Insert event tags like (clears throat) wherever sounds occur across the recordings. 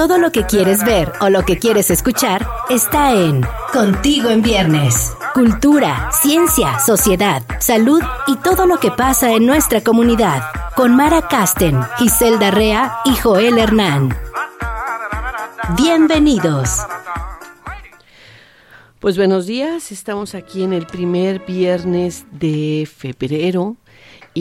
Todo lo que quieres ver o lo que quieres escuchar está en Contigo en Viernes. Cultura, ciencia, sociedad, salud y todo lo que pasa en nuestra comunidad. Con Mara Casten, Giselda Rea y Joel Hernán. Bienvenidos. Pues buenos días, estamos aquí en el primer viernes de febrero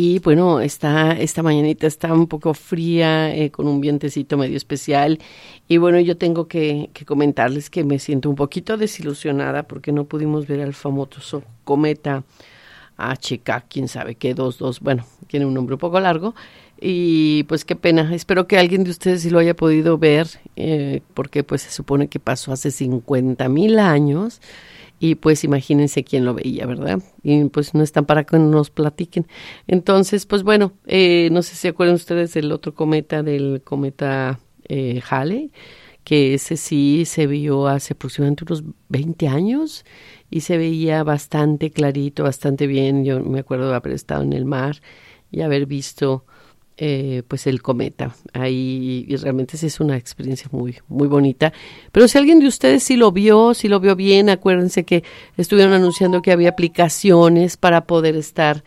y bueno, está, esta mañanita está un poco fría, eh, con un vientecito medio especial. Y bueno, yo tengo que, que, comentarles que me siento un poquito desilusionada porque no pudimos ver al famoso cometa HK, quién sabe qué, 22, bueno, tiene un nombre un poco largo. Y pues qué pena, espero que alguien de ustedes sí lo haya podido ver, eh, porque pues se supone que pasó hace 50 mil años y pues imagínense quién lo veía, ¿verdad? Y pues no están para que nos platiquen. Entonces, pues bueno, eh, no sé si acuerdan ustedes del otro cometa, del cometa eh, Halley, que ese sí se vio hace aproximadamente unos 20 años y se veía bastante clarito, bastante bien. Yo me acuerdo de haber estado en el mar y haber visto eh, pues el cometa. Ahí y realmente sí es una experiencia muy, muy bonita. Pero si alguien de ustedes sí lo vio, si lo vio bien, acuérdense que estuvieron anunciando que había aplicaciones para poder estar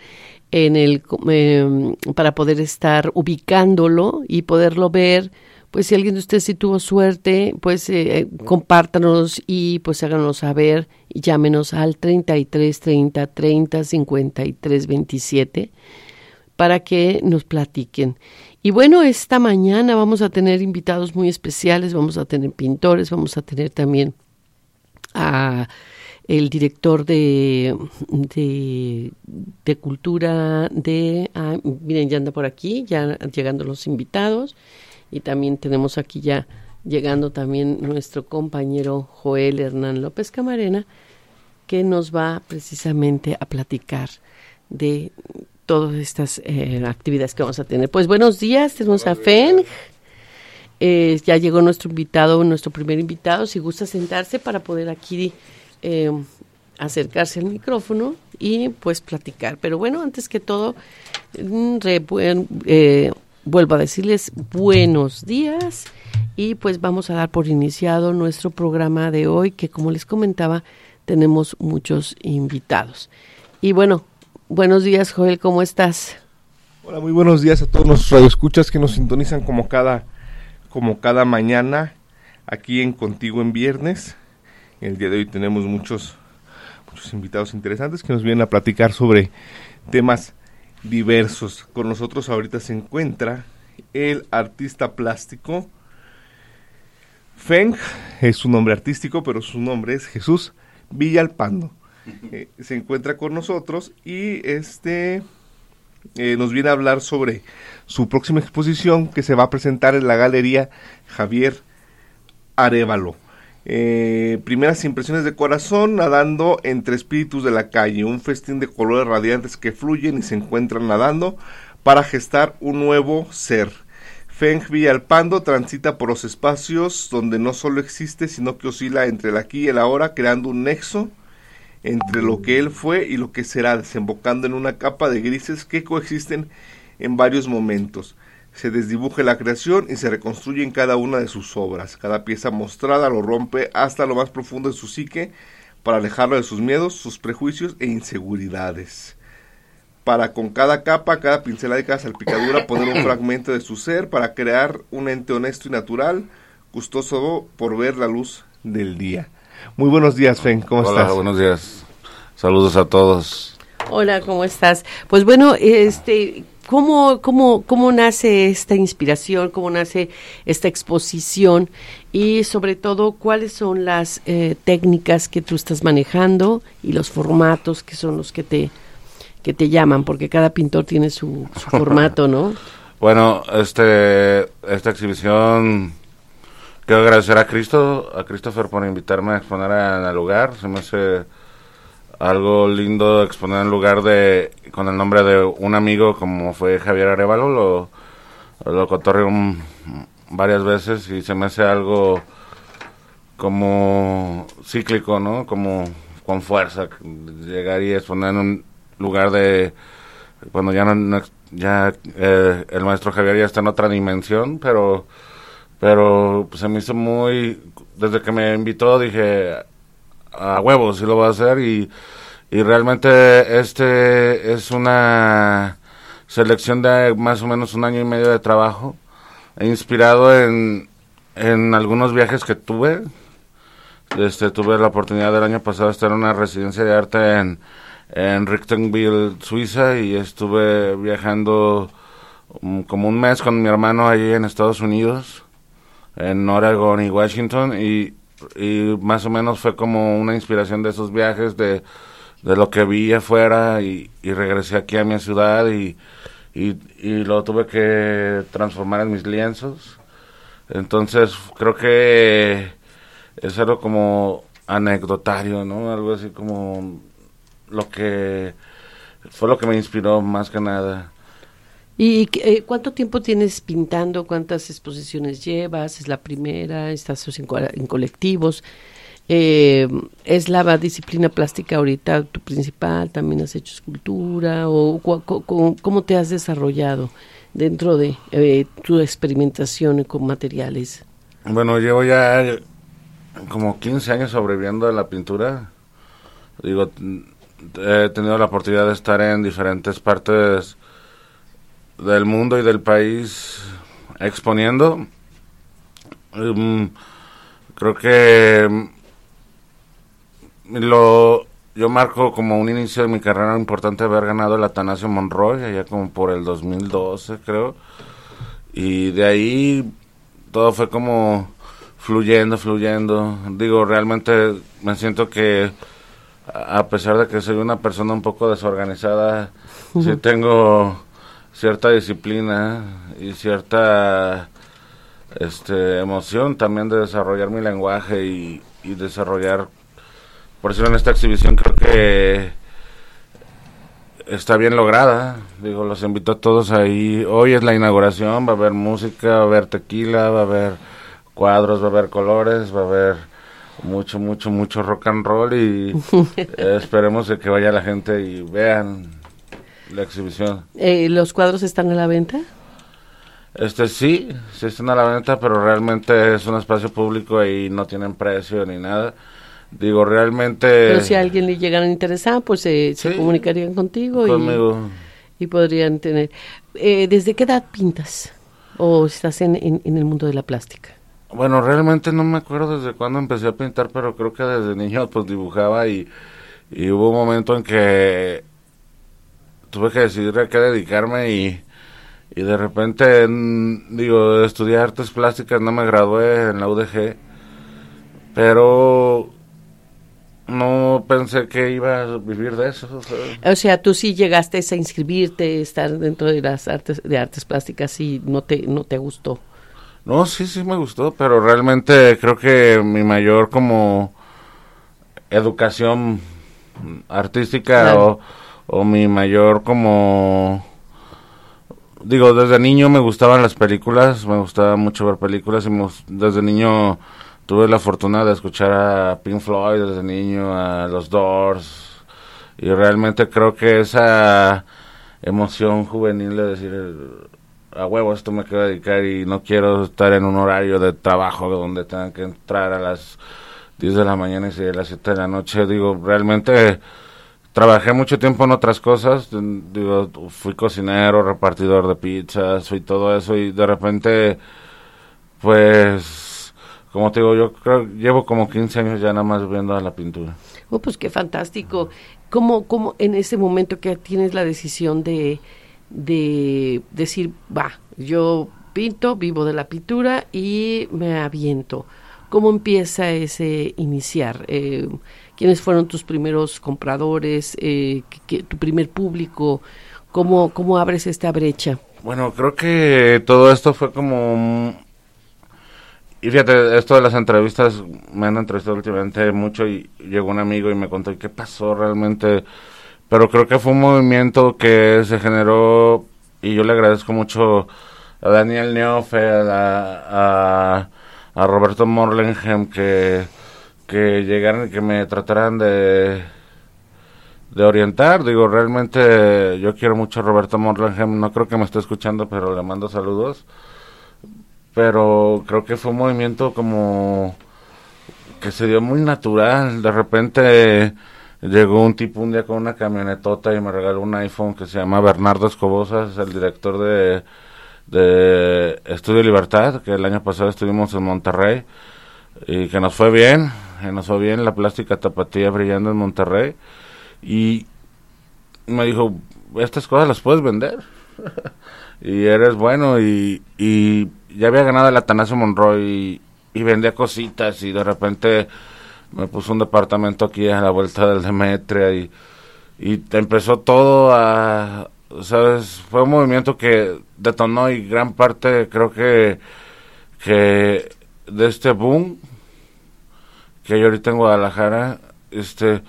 en el, eh, para poder estar ubicándolo y poderlo ver. Pues si alguien de ustedes sí tuvo suerte, pues eh, compártanos y pues háganos saber y llámenos al 33 30 30 53 27 para que nos platiquen. Y bueno, esta mañana vamos a tener invitados muy especiales, vamos a tener pintores, vamos a tener también a el director de, de, cultura de, ah, miren, ya anda por aquí, ya llegando los invitados, y también tenemos aquí ya llegando también nuestro compañero Joel Hernán López Camarena, que nos va precisamente a platicar de todas estas eh, actividades que vamos a tener. Pues buenos días, tenemos a Feng. Eh, ya llegó nuestro invitado, nuestro primer invitado. Si gusta sentarse para poder aquí eh, acercarse al micrófono y pues platicar. Pero bueno, antes que todo, mm, vuelvo a decirles buenos días y pues vamos a dar por iniciado nuestro programa de hoy que como les comentaba tenemos muchos invitados. Y bueno, Buenos días, Joel, ¿cómo estás? Hola, muy buenos días a todos nuestros radioescuchas que nos sintonizan como cada, como cada mañana aquí en Contigo en Viernes. El día de hoy tenemos muchos, muchos invitados interesantes que nos vienen a platicar sobre temas diversos. Con nosotros ahorita se encuentra el artista plástico Feng, es su nombre artístico, pero su nombre es Jesús Villalpando. Eh, se encuentra con nosotros y este eh, nos viene a hablar sobre su próxima exposición que se va a presentar en la Galería Javier Arevalo. Eh, primeras impresiones de corazón nadando entre espíritus de la calle, un festín de colores radiantes que fluyen y se encuentran nadando para gestar un nuevo ser. Feng Villalpando transita por los espacios donde no solo existe, sino que oscila entre el aquí y el ahora, creando un nexo entre lo que él fue y lo que será, desembocando en una capa de grises que coexisten en varios momentos. Se desdibuja la creación y se reconstruye en cada una de sus obras. Cada pieza mostrada lo rompe hasta lo más profundo de su psique para alejarlo de sus miedos, sus prejuicios e inseguridades. Para con cada capa, cada pincelada y cada salpicadura (coughs) poner un fragmento de su ser para crear un ente honesto y natural, gustoso por ver la luz del día. Muy buenos días, Fen, ¿cómo Hola, estás? buenos días. Saludos a todos. Hola, ¿cómo estás? Pues bueno, este, ¿cómo, cómo, cómo nace esta inspiración? ¿Cómo nace esta exposición? Y sobre todo, ¿cuáles son las eh, técnicas que tú estás manejando y los formatos que son los que te, que te llaman? Porque cada pintor tiene su, su formato, ¿no? (laughs) bueno, este, esta exhibición Quiero agradecer a Cristo, a Christopher por invitarme a exponer en el lugar. Se me hace algo lindo exponer en lugar de con el nombre de un amigo como fue Javier Arevalo. Lo, lo cotorreo varias veces y se me hace algo como cíclico, ¿no? Como con fuerza. Llegar y exponer en un lugar de cuando ya no, ya eh, el maestro Javier ya está en otra dimensión, pero pero pues, se me hizo muy, desde que me invitó dije, a huevos, sí lo voy a hacer y, y realmente este es una selección de más o menos un año y medio de trabajo, inspirado en, en algunos viajes que tuve. Este, tuve la oportunidad del año pasado de estar en una residencia de arte en, en Richtenville, Suiza, y estuve viajando um, como un mes con mi hermano allí en Estados Unidos en Oregon y Washington y, y, más o menos fue como una inspiración de esos viajes, de, de lo que vi afuera y, y regresé aquí a mi ciudad y, y, y, lo tuve que transformar en mis lienzos. Entonces creo que es algo como anecdotario, ¿no? Algo así como lo que fue lo que me inspiró más que nada. ¿Y eh, cuánto tiempo tienes pintando? ¿Cuántas exposiciones llevas? ¿Es la primera? ¿Estás en, colectivos? Eh, ¿Es la disciplina plástica ahorita tu principal? ¿También has hecho escultura? ¿O cómo te has desarrollado dentro de eh, tu experimentación con materiales? Bueno, llevo ya como 15 años sobreviviendo a la pintura. Digo, he tenido la oportunidad de estar en diferentes partes del mundo y del país exponiendo. Um, creo que mm, lo yo marco como un inicio de mi carrera importante haber ganado el Atanasio Monroy allá como por el 2012 creo. Y de ahí todo fue como fluyendo fluyendo. Digo realmente me siento que a pesar de que soy una persona un poco desorganizada sí tengo cierta disciplina y cierta este, emoción también de desarrollar mi lenguaje y, desarrollar, por eso en esta exhibición creo que está bien lograda. Digo, los invito a todos ahí. Hoy es la inauguración, va a haber música, va a haber tequila, va a haber cuadros, va a haber colores, va a haber mucho, mucho, mucho rock and roll y (laughs) esperemos que vaya la gente y vean la exhibición. Eh, ¿Los cuadros están a la venta? Este sí, sí están a la venta, pero realmente es un espacio público y no tienen precio ni nada. Digo, realmente... Pero si a alguien le llegan a interesar, pues se comunicarían contigo Y, podrían tener... Eh, ¿Desde qué edad pintas? ¿O estás en, en, el mundo de la plástica? Bueno, realmente no me acuerdo desde cuándo empecé a pintar, pero creo que desde niño pues dibujaba y, y hubo un momento en que tuve que decidir a qué dedicarme y, y de repente, digo, estudié artes plásticas, no me gradué en la UDG, pero no pensé que iba a vivir de eso. O sea, tú sí llegaste a inscribirte, estar dentro de las artes de artes plásticas y no te no te gustó. No, sí, sí me gustó, pero realmente creo que mi mayor como educación artística o o mi mayor como digo desde niño me gustaban las películas me gustaba mucho ver películas y desde niño tuve la fortuna de escuchar a Pink Floyd desde niño a los Doors y realmente creo que esa emoción juvenil de decir a huevo esto me quiero dedicar y no quiero estar en un horario de trabajo donde tenga que entrar a las 10 de la mañana y a las 7 de la noche digo realmente Trabajé mucho tiempo en otras cosas, fui cocinero, repartidor de pizzas, fui todo eso y de repente, pues, como te digo, yo creo, llevo como 15 años ya nada más viendo a la pintura. Oh, pues qué fantástico. ¿Cómo, cómo en ese momento que tienes la decisión de, de decir, va, yo pinto, vivo de la pintura y me aviento? ¿Cómo empieza ese iniciar? Eh, quiénes fueron tus primeros compradores, eh, tu primer público, cómo, cómo abres esta brecha. Bueno, creo que todo esto fue como... Y fíjate, esto de las entrevistas, me han entrevistado últimamente mucho y llegó un amigo y me contó qué pasó realmente. Pero creo que fue un movimiento que se generó y yo le agradezco mucho a Daniel Neofe, a, a Roberto Morlenheim que que llegaran que me trataran de de orientar, digo, realmente yo quiero mucho a Roberto Morlangem, no creo que me esté escuchando, pero le mando saludos. pero creo que fue un movimiento como que se dio muy natural. De repente llegó un tipo un día con una camionetota y me regaló un iPhone que se llama Bernardo Escobosa, es el director de, de Estudio Libertad, que el año pasado estuvimos en Monterrey y que nos fue bien, nos fue bien la plástica tapatía brillando en Monterrey y me dijo, estas cosas las puedes vender (laughs) y eres bueno y, y ya había ganado el Atanasio Monroy y, vendía cositas y de repente me puso un departamento aquí a la vuelta del Demetria y, y empezó todo a, ¿sabes? Fue un movimiento que detonó y gran parte creo que, que de este boom que hay ahorita en Guadalajara, este,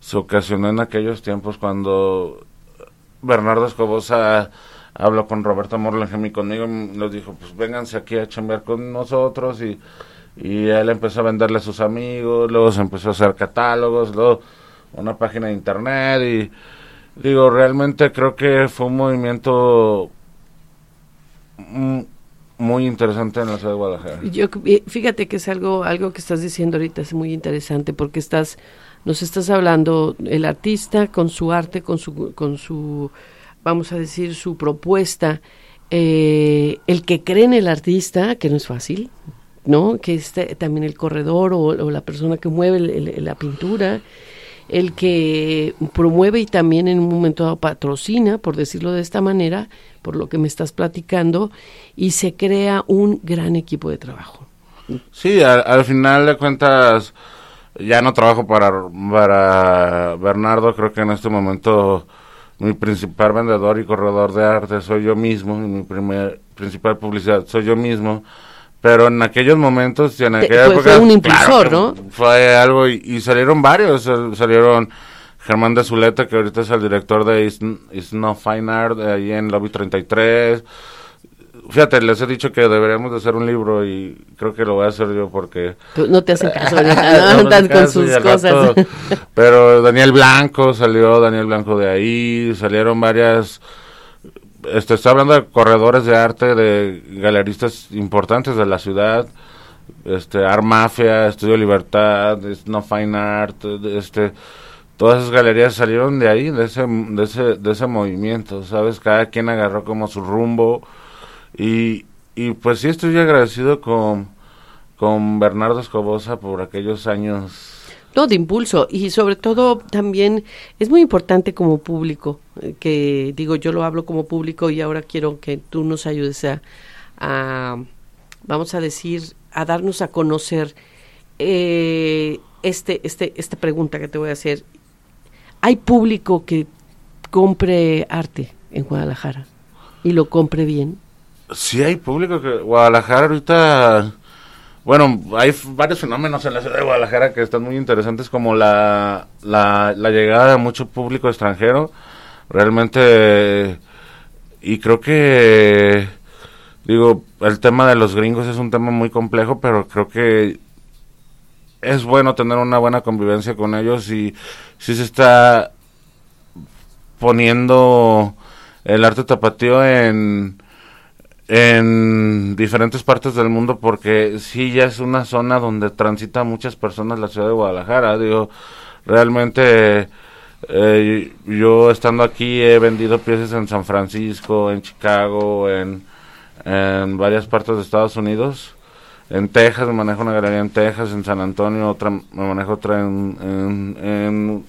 se ocasionó en aquellos tiempos cuando Bernardo Escobosa habló con Roberto Morlangem y conmigo, nos dijo, pues vénganse aquí a chambear con nosotros y, y él empezó a venderle a sus amigos, luego se empezó a hacer catálogos, luego una página de internet y digo, realmente creo que fue un movimiento muy interesante en la ciudad de Guadalajara. Yo, eh, fíjate que es algo, algo que estás diciendo ahorita, es muy interesante porque estás, nos estás hablando el artista con su arte, con su, con su vamos a decir, su propuesta, eh, el que cree en el artista, que no es fácil, ¿no? Que es también el corredor o, la persona que mueve la pintura, el que promueve y también en un momento dado patrocina, por decirlo de esta manera, por lo que me estás platicando, y se crea un gran equipo de trabajo. Sí, al, final de cuentas, ya no trabajo para, para Bernardo, creo que en este momento mi principal vendedor y corredor de arte soy yo mismo, y mi primer, principal publicidad soy yo mismo, pero en aquellos momentos y en aquella época, fue un impulsor, ¿no? Fue algo y, salieron varios, salieron Germán de Zuleta, que ahorita es el director de Is, No Fine Art, de ahí en Lobby 33, fíjate, les he dicho que deberíamos de hacer un libro y creo que lo voy a hacer yo porque... no te hacen caso, (laughs) no, con sus cosas. (laughs) pero Daniel Blanco salió, Daniel Blanco de ahí, salieron varias... Este, estoy hablando de corredores de arte, de galeristas importantes de la ciudad, este, Art Mafia, Estudio Libertad, No Fine Art, este todas esas galerías salieron de ahí, de ese, de ese, de ese movimiento, ¿sabes? Cada quien agarró como su rumbo y, y pues sí estoy agradecido con, con Bernardo Escobosa por aquellos años no, de impulso y sobre todo también es muy importante como público, eh, que digo, yo lo hablo como público y ahora quiero que tú nos ayudes a, a vamos a decir, a darnos a conocer eh, este, este, esta pregunta que te voy a hacer. ¿Hay público que compre arte en Guadalajara y lo compre bien? Sí hay público que Guadalajara ahorita, bueno, hay varios fenómenos en la ciudad de Guadalajara que están muy interesantes como la, la, llegada de mucho público extranjero, realmente, y creo que, digo, el tema de los gringos es un tema muy complejo, pero creo que es bueno tener una buena convivencia con ellos y si se está poniendo el arte tapatío en en diferentes partes del mundo porque sí ya es una zona donde transita muchas personas la ciudad de Guadalajara. Digo realmente eh, yo estando aquí he vendido piezas en San Francisco en Chicago en, en varias partes de Estados Unidos. En Texas me manejo una galería en Texas en San Antonio otra me manejo otra en, en, en,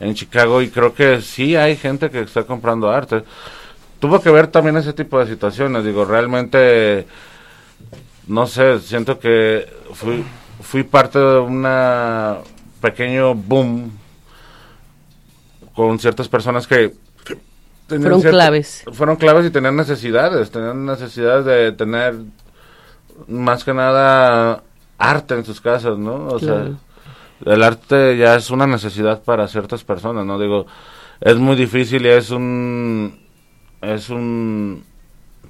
en Chicago. Y creo que sí hay gente que está comprando arte tuvo que ver también ese tipo de situaciones. Digo, realmente, no sé, siento que fui, fui parte de un pequeño boom con ciertas personas que... fueron claves. Fueron claves y tenían necesidades, tenían necesidades de tener más que nada arte en sus casas, ¿no? O sea, el arte ya es una necesidad para ciertas personas, ¿no? Digo, es muy difícil y es un es un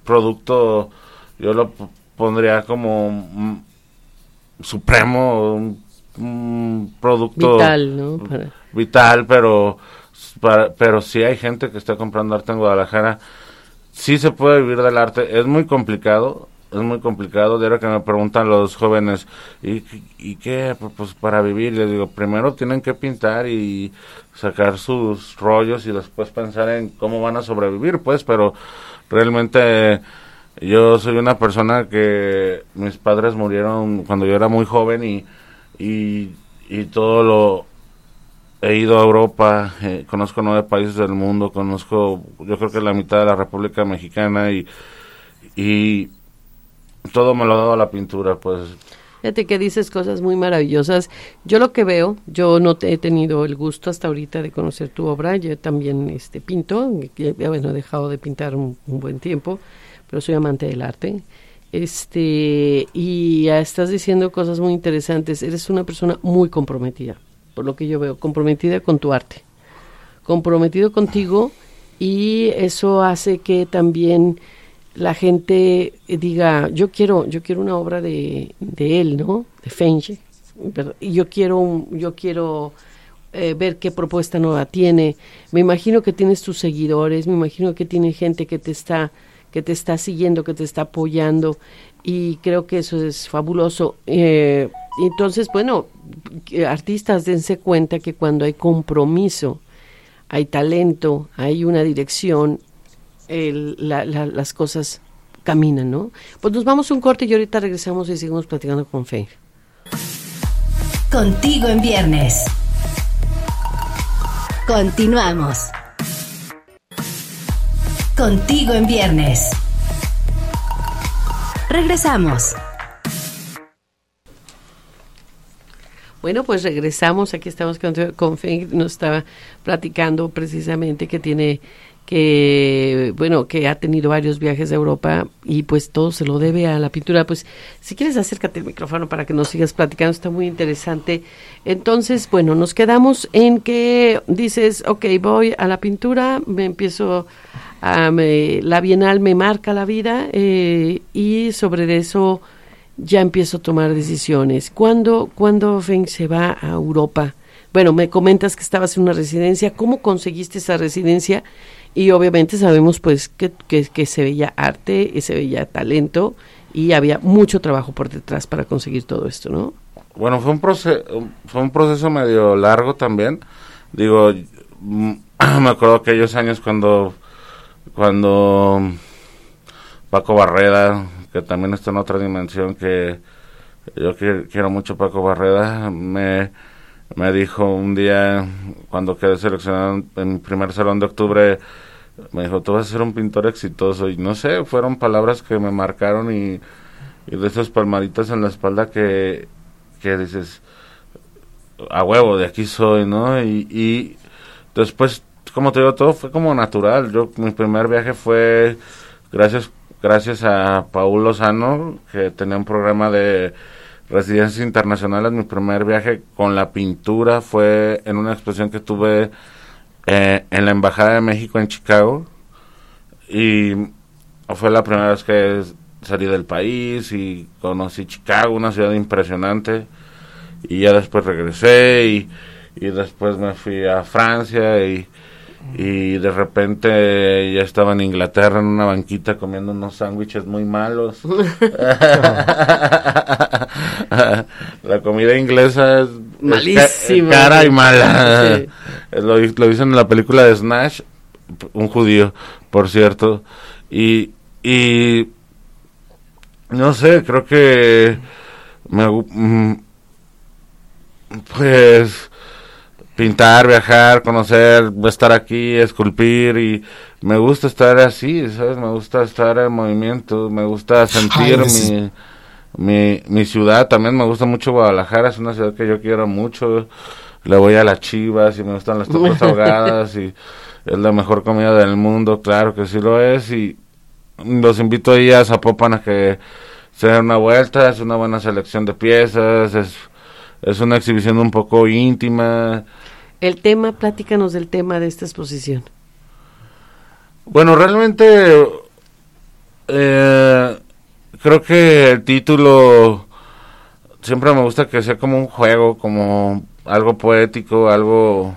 producto, yo lo pondría como supremo, un, producto vital, ¿no? Vital, pero, pero sí hay gente que está comprando arte en Guadalajara. Sí se puede vivir del arte, es muy complicado. Es muy complicado. De ahora que me preguntan los jóvenes, ¿y, ¿y qué? Pues para vivir, les digo, primero tienen que pintar y sacar sus rollos y después pensar en cómo van a sobrevivir, pues, pero realmente yo soy una persona que mis padres murieron cuando yo era muy joven y, y, todo lo he ido a Europa, eh, conozco nueve países del mundo, conozco yo creo que la mitad de la República Mexicana y todo me lo ha dado la pintura, pues. Fíjate que dices cosas muy maravillosas. Yo lo que veo, yo no he tenido el gusto hasta ahorita de conocer tu obra. Yo también este, pinto, bueno, he dejado de pintar un, buen tiempo, pero soy amante del arte. Este, y estás diciendo cosas muy interesantes. Eres una persona muy comprometida, por lo que yo veo, comprometida con tu arte, comprometido contigo, y eso hace que también la gente diga, yo quiero, yo quiero una obra de, de él, ¿no? De Fenge. Y yo quiero, yo quiero eh, ver qué propuesta nueva tiene. Me imagino que tienes tus seguidores, me imagino que tiene gente que te está, que te está siguiendo, que te está apoyando. Y creo que eso es fabuloso. Eh, entonces, bueno, artistas dense cuenta que cuando hay compromiso, hay talento, hay una dirección, el, las cosas caminan, ¿no? Pues nos vamos un corte y ahorita regresamos y seguimos platicando con Fe. Contigo en viernes. Continuamos. Contigo en viernes. Regresamos. Bueno, pues regresamos. Aquí estamos con, con Nos estaba platicando precisamente que tiene que bueno que ha tenido varios viajes a Europa y pues todo se lo debe a la pintura. Pues si quieres acércate el micrófono para que nos sigas platicando. Está muy interesante. Entonces bueno nos quedamos en que dices ok voy a la pintura me empiezo a la bienal me marca la vida eh, y sobre eso ya empiezo a tomar decisiones. Cuando cuando Feng se va a Europa bueno me comentas que estabas en una residencia. Cómo conseguiste esa residencia y obviamente sabemos pues que, que, se veía arte y se veía talento y había mucho trabajo por detrás para conseguir todo esto, ¿no? Bueno, fue un proceso, fue un proceso medio largo también. Digo, mm, (clears throat) me acuerdo aquellos años cuando, cuando Paco Barreda, que también está en otra dimensión que yo quiero mucho Paco Barreda, me, me dijo un día, cuando quedé seleccionado en mi primer salón de octubre, me dijo, tú vas a ser un pintor exitoso. Y no sé, fueron palabras que me marcaron y, de esas palmaditas en la espalda que, que dices, a huevo, de aquí soy, ¿no? Y, después, como te digo, todo fue como natural. Yo, mi primer viaje fue gracias, gracias a Paul Lozano, que tenía un programa de residencias internacionales. Mi primer viaje con la pintura fue en una exposición que tuve eh, en la Embajada de México en Chicago y fue la primera vez que salí del país y conocí Chicago, una ciudad impresionante y ya después regresé y, y después me fui a Francia y, y de repente ya estaba en Inglaterra en una banquita comiendo unos sándwiches muy malos. (laughs) la comida inglesa es malísima, cara y mala. (laughs) Lo, lo dicen en la película de Snatch, un judío, por cierto. Y, y no sé, creo que me, mm, pues pintar, viajar, conocer, estar aquí, esculpir y me gusta estar así, ¿sabes? Me gusta estar en movimiento, me gusta sentir mi, mi, mi ciudad, también me gusta mucho Guadalajara, es una ciudad que yo quiero mucho, le voy a las chivas y me gustan las tortas (laughs) ahogadas y es la mejor comida del mundo, claro que sí lo es. Y los invito ahí a Zapopan a que se den una vuelta, es una buena selección de piezas, es, es una exhibición un poco íntima, el tema, platícanos del tema de esta exposición. Bueno, realmente eh, creo que el título siempre me gusta que sea como un juego, como algo poético, algo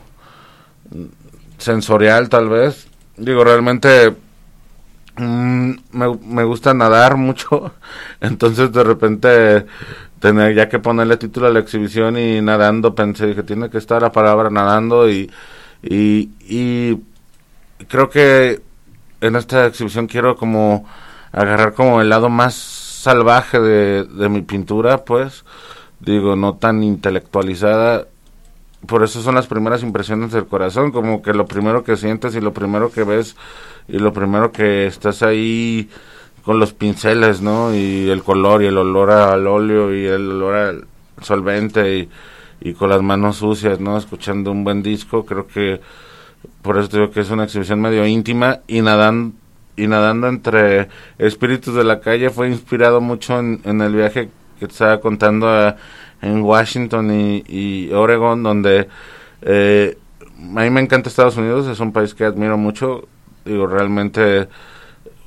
sensorial tal vez. Digo, realmente Mm, me, me gusta nadar (laughs) mucho, entonces de repente tenía ya que ponerle título a la exhibición y nadando pensé que tiene que estar la palabra nadando y, y, y creo que en esta exhibición quiero como agarrar como el lado más salvaje de, de mi pintura pues digo no tan intelectualizada. Por eso son las primeras impresiones del corazón, como que lo primero que sientes y lo primero que ves y lo primero que estás ahí con los pinceles, ¿no? Y el color y el olor al óleo y el olor al solvente y, y con las manos sucias, ¿no? Escuchando un buen disco, creo que por eso digo que es una exhibición medio íntima y nadando y nadando entre espíritus de la calle fue inspirado mucho en, el viaje que estaba contando a, en Washington y, y Oregon, donde eh, a mí me encanta Estados Unidos, es un país que admiro mucho, digo, realmente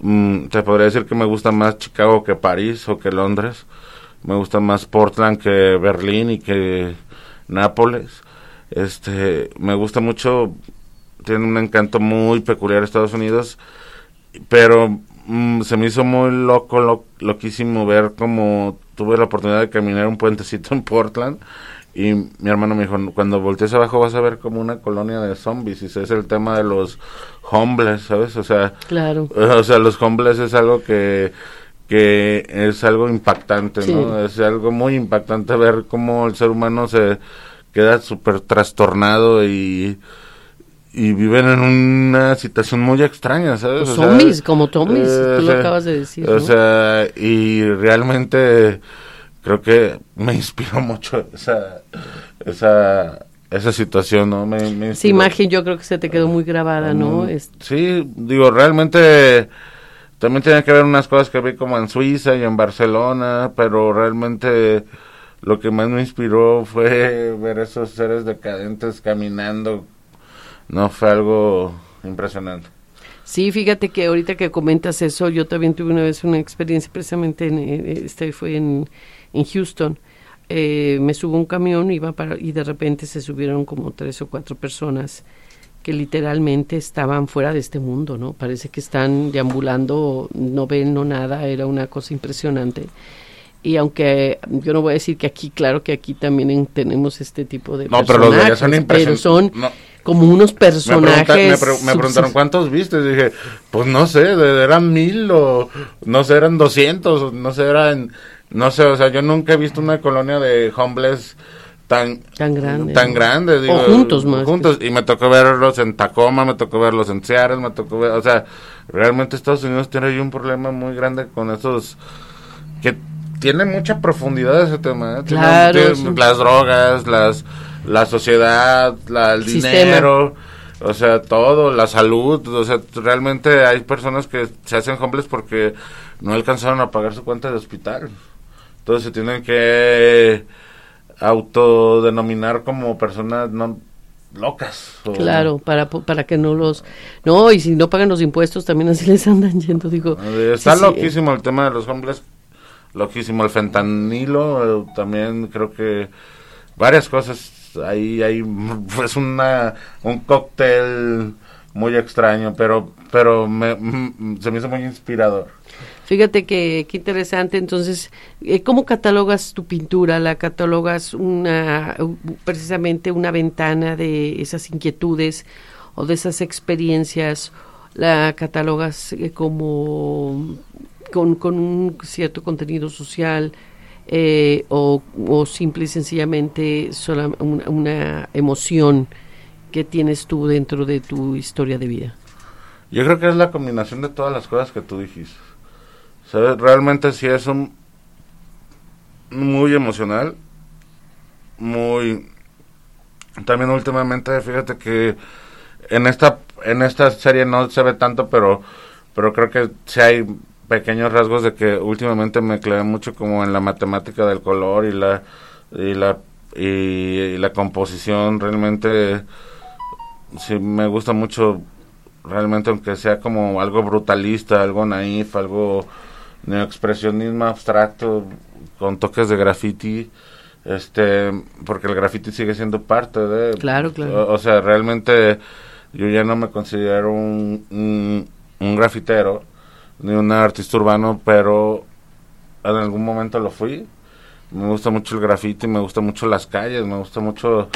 mm, te podría decir que me gusta más Chicago que París o que Londres, me gusta más Portland que Berlín y que Nápoles, este, me gusta mucho, tiene un encanto muy peculiar Estados Unidos, pero mm, se me hizo muy loco, lo, loquísimo ver cómo tuve la oportunidad de caminar un puentecito en Portland y mi hermano me dijo, cuando voltees abajo vas a ver como una colonia de zombies y ese es el tema de los homeless, ¿sabes? O sea, Claro. o sea, los homeless es algo que que es algo impactante, Sí. ¿no? Es algo muy impactante ver cómo el ser humano se queda súper trastornado y y viven en una situación muy extraña, ¿sabes? Sea, zombies, como zombies, eh, tú lo sea, acabas de decir. O ¿no? sea, y realmente creo que me (laughs) inspiró mucho esa esa esa situación, ¿no? Me, me Esa imagen yo creo que se te quedó muy grabada, ¿no? Sí, digo, realmente también tiene que ver unas cosas que vi como en Suiza y en Barcelona, pero realmente lo que más me inspiró fue ver esos seres decadentes caminando. No fue algo impresionante. Sí, fíjate que ahorita que comentas eso, yo también tuve una vez una experiencia precisamente en, eh, este fue en, en Houston. Eh, me subo un camión iba para, y de repente se subieron como tres o cuatro personas que literalmente estaban fuera de este mundo, ¿no? Parece que están deambulando, no ven, no nada, era una cosa impresionante. Y aunque yo no voy a decir que aquí, claro que aquí también en- tenemos este tipo de No, pero los de allá son impresionantes. son No. como unos Me, personajes. pregunta- me, pre- me preguntaron cuántos viste. Dije, pues no sé, eran mil o no sé, eran doscientos, no sé, eran, no sé, o sea, yo nunca he visto una colonia de homeless tan Tan grande, tan grande, O digo, juntos más. juntos y me tocó verlos en Tacoma, me tocó verlos en Seattle, me tocó ver, o sea, realmente Estados Unidos tiene ahí un problema muy grande con esos que tiene mucha profundidad ese tema, ¿eh? Claro, tiene las drogas, las la sociedad, la, el Sistema. dinero, o sea, todo, la salud, o sea, realmente hay personas que se hacen homeless porque no alcanzaron a pagar su cuenta de hospital. Entonces se tienen que autodenominar como personas no locas. o- Claro, para, para que no los... No, y si no pagan los impuestos también así (laughs) les andan yendo, digo. Está sí, sí, loquísimo el tema de los homeless, loquísimo el fentanilo, eh, también creo que varias cosas ahí hay (laughs) pues una un cóctel muy extraño, pero pero me, mm, se me hizo muy inspirador. Fíjate que qué interesante. Entonces, eh, ¿cómo catalogas tu pintura? ¿La catalogas una, precisamente una ventana de esas inquietudes o de esas experiencias? ¿La catalogas eh, como con, un cierto contenido social? eh, o, o simple y sencillamente sola- una emoción que tienes tú dentro de tu historia de vida. Yo creo que es la combinación de todas las cosas que tú dijiste. Realmente sí es un muy emocional, muy también últimamente fíjate que en esta en esta serie no se ve tanto, pero pero creo que sí hay pequeños rasgos de que últimamente me clavé mucho como en la matemática del color y la y la y, y la composición. Realmente sí me gusta mucho realmente aunque sea como algo brutalista, algo naif, algo neoexpresionismo abstracto con toques de graffiti, este, porque el graffiti sigue siendo parte de, Claro, claro. o, o sea, realmente yo ya no me considero un, un, un grafitero, ni un artista urbano, pero en algún momento lo fui. Me gusta mucho el graffiti, me gusta mucho las calles, me gusta mucho,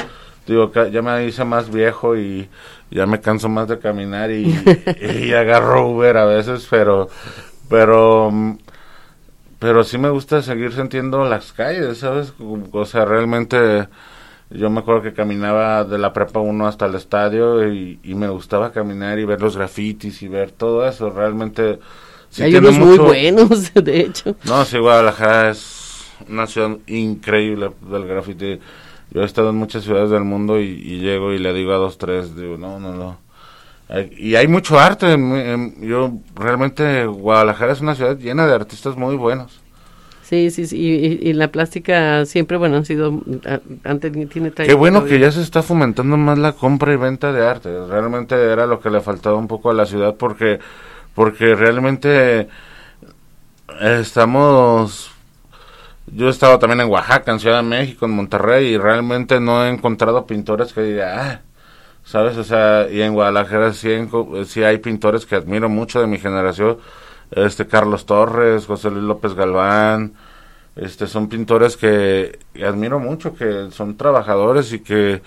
digo, ya me hice más viejo y ya me canso más de caminar y, (laughs) y agarro Uber a veces, pero, pero, pero sí me gusta seguir sintiendo las calles, ¿sabes? O sea, realmente yo me acuerdo que caminaba de la prepa 1 hasta el estadio y, y me gustaba caminar y ver los grafitis y ver todo eso, realmente hay unos muy buenos, (laughs) de hecho. No, sí, Guadalajara es una ciudad increíble del graffiti. Yo he estado en muchas ciudades del mundo y, llego y le digo a dos, tres, digo, no, no, no. Y hay mucho arte. yo realmente Guadalajara es una ciudad llena de artistas muy buenos. Sí, sí, sí. Y, la plástica siempre, bueno, han sido, antes tiene Qué bueno que ya se está fomentando más la compra y venta de arte. Realmente era lo que le faltaba un poco a la ciudad porque porque realmente estamos yo he estado también en Oaxaca, en Ciudad de México, en Monterrey y realmente no he encontrado pintores que digan, ah, ¿sabes? O sea, y en Guadalajara sí, hay pintores que admiro mucho de mi generación, este Carlos Torres, José Luis López Galván, este son pintores que admiro mucho, que son trabajadores y que,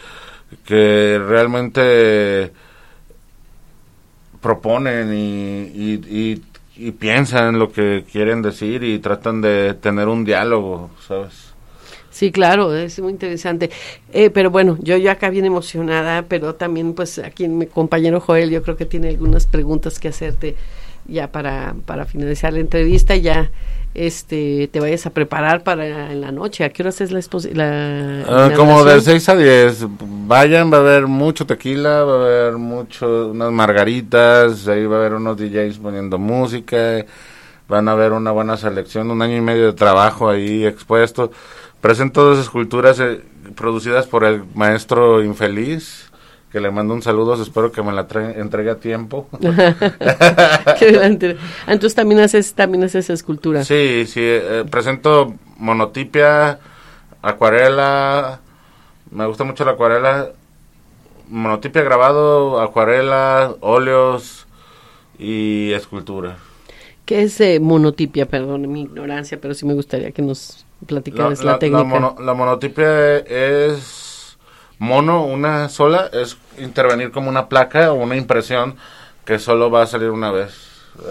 que realmente proponen y, y, piensan lo que quieren decir y tratan de tener un diálogo, ¿sabes? Sí, claro, es muy interesante. Eh, pero bueno, yo ya acá bien emocionada, pero también pues aquí mi compañero Joel yo creo que tiene algunas preguntas que hacerte ya para, para finalizar la entrevista. Ya este te vayas a preparar para en la noche. ¿A qué hora es la exposición? Ah, como de 6 a 10. Vayan, va a haber mucho tequila, va a haber mucho, unas margaritas, ahí va a haber unos DJs poniendo música, van a ver una buena selección, un año y medio de trabajo ahí expuesto. Presento dos esculturas eh, producidas por el maestro infeliz que le mando un saludo, espero que me la entregue a tiempo. (laughs) Entonces también haces, también haces escultura. Sí, sí, eh, presento monotipia, acuarela, me gusta mucho la acuarela, monotipia grabado, acuarela, óleos y escultura. ¿Qué es eh, monotipia? Perdón mi ignorancia, pero sí me gustaría que nos platicaras la, técnica. la monotipia es Mono, una sola, es intervenir como una placa o una impresión que solo va a salir una vez.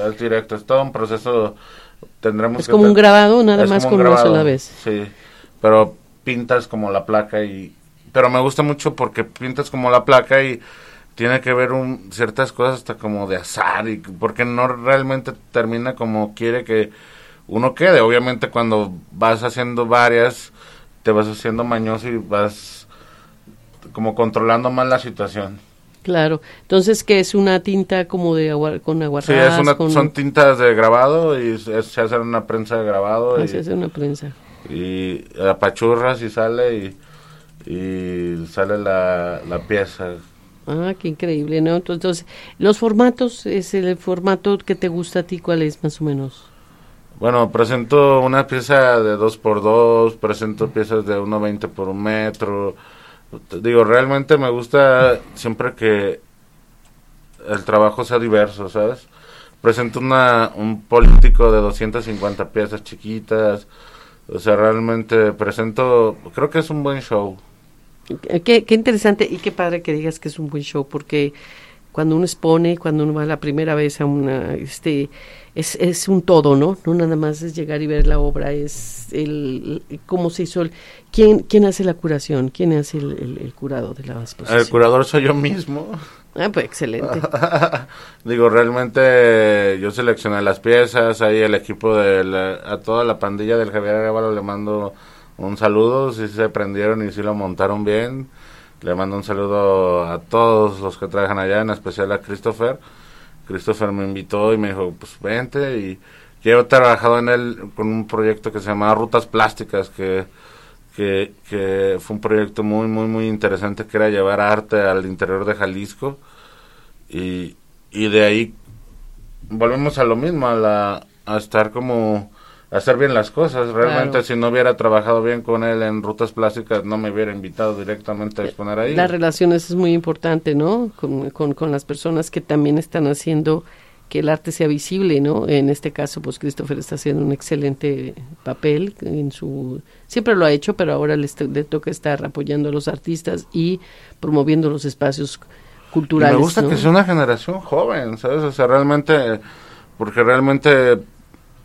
Es directo, es todo un proceso. Tendremos es como un grabado, nada más con una sola vez. Sí, pero pintas como la placa y. Pero me gusta mucho porque pintas como la placa y tiene que ver un, ciertas cosas hasta como de azar y porque no realmente termina como quiere que uno quede. Obviamente cuando vas haciendo varias, te vas haciendo mañoso y vas como controlando más la situación. Claro. Entonces, ¿qué es una tinta como de agua, con aguarrás? Sí, son tintas de grabado y se hace una prensa de grabado. Ah, se hace una prensa. Y apachurras y sale y, y sale la, la pieza. Ah, qué increíble, ¿no? Entonces, los formatos, es el formato que te gusta a ti, ¿cuál es más o menos? Bueno, presento una pieza de 2 por 2 presento piezas de 1.20 por un metro, digo, realmente me gusta siempre que el trabajo sea diverso, ¿sabes? Presento una, un político de 250 piezas chiquitas, o sea, realmente presento, creo que es un buen show. Qué interesante y qué padre que digas que es un buen show, porque cuando uno expone, cuando uno va la primera vez a una, este, es, es un todo, ¿no? No nada más es llegar y ver la obra, es el, cómo se hizo, el, ¿quién, quién hace la curación, quién hace el, el, curado de la exposición. El curador soy yo mismo. Ah, pues excelente. (laughs) Digo, realmente yo seleccioné las piezas, ahí el equipo de a toda la pandilla del Javier Arevalo le mando un saludo, si se prendieron y si lo montaron bien. Le mando un saludo a todos los que trabajan allá, en especial a Christopher Christopher me invitó y me dijo, pues vente y yo he trabajado en él con un proyecto que se llamaba Rutas Plásticas, que, que, que, fue un proyecto muy, muy, muy interesante, que era llevar arte al interior de Jalisco. Y, y de ahí volvemos a lo mismo, a, la, a estar como hacer bien las cosas. Realmente si no hubiera trabajado bien con él en rutas plásticas no me hubiera invitado directamente a exponer ahí. Las relaciones es muy importante, ¿no? Con, con, las personas que también están haciendo que el arte sea visible, ¿no? En este caso, pues Christopher está haciendo un excelente papel en su siempre lo ha hecho, pero ahora le, le toca estar apoyando a los artistas y promoviendo los espacios culturales. me gusta que sea una generación joven, ¿sabes? O sea, realmente porque realmente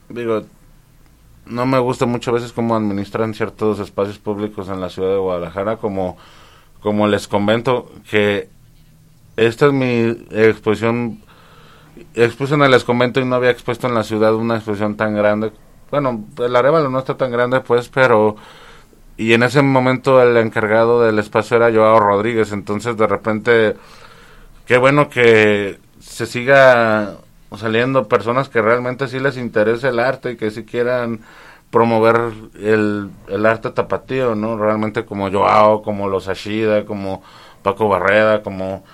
digo no me gusta muchas veces cómo administran ciertos espacios públicos en la ciudad de Guadalajara como como les convento que esta es mi exposición expuse en el exconvento y no había expuesto en la ciudad una exposición tan grande. Bueno, el Arevalo no está tan grande, pues, pero... Y en ese momento el encargado del espacio era Joao Rodríguez, entonces de repente, qué bueno que se siga saliendo personas que realmente sí les interese el arte y que sí quieran promover el, el arte tapatío, ¿no? Realmente como Joao, como los Ashida, como Paco Barreda, como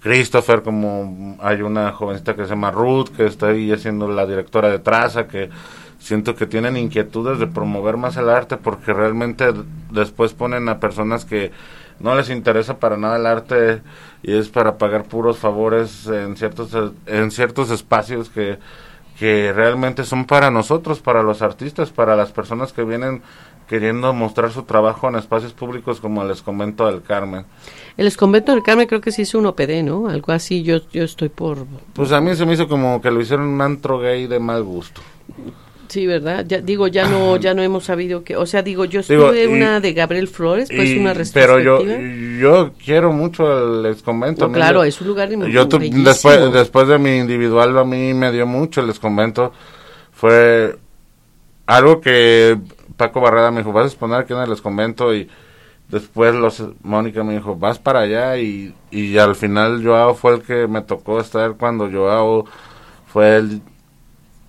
Christopher, como hay una jovencita que se llama Ruth, que está ahí haciendo la directora de Traza, que siento que tienen inquietudes de promover más el arte porque realmente después ponen a personas que no les interesa para nada el arte y es para pagar puros favores en ciertos en ciertos espacios que que realmente son para nosotros, para los artistas, para las personas que vienen queriendo mostrar su trabajo en espacios públicos como el Esconvento del Carmen. El Esconvento del Carmen creo que sí hizo un OPD, ¿no? Algo así, yo, yo estoy por... Pues a mí se me hizo como que lo hicieron un antro gay de mal gusto. Sí, ¿verdad? Ya, digo, ya no (clears throat) ya no hemos sabido que... O sea, digo, yo estuve una de Gabriel Flores, pues una Pero yo, yo quiero mucho el Esconvento. claro, es un lugar yo después, después de mi individual, a mí me dio mucho el Esconvento. Fue algo que Paco Barreda me dijo, vas a exponer aquí en el convento y después los Mónica me dijo, vas para allá y, y al final Joao fue el que me tocó estar cuando Joao fue el,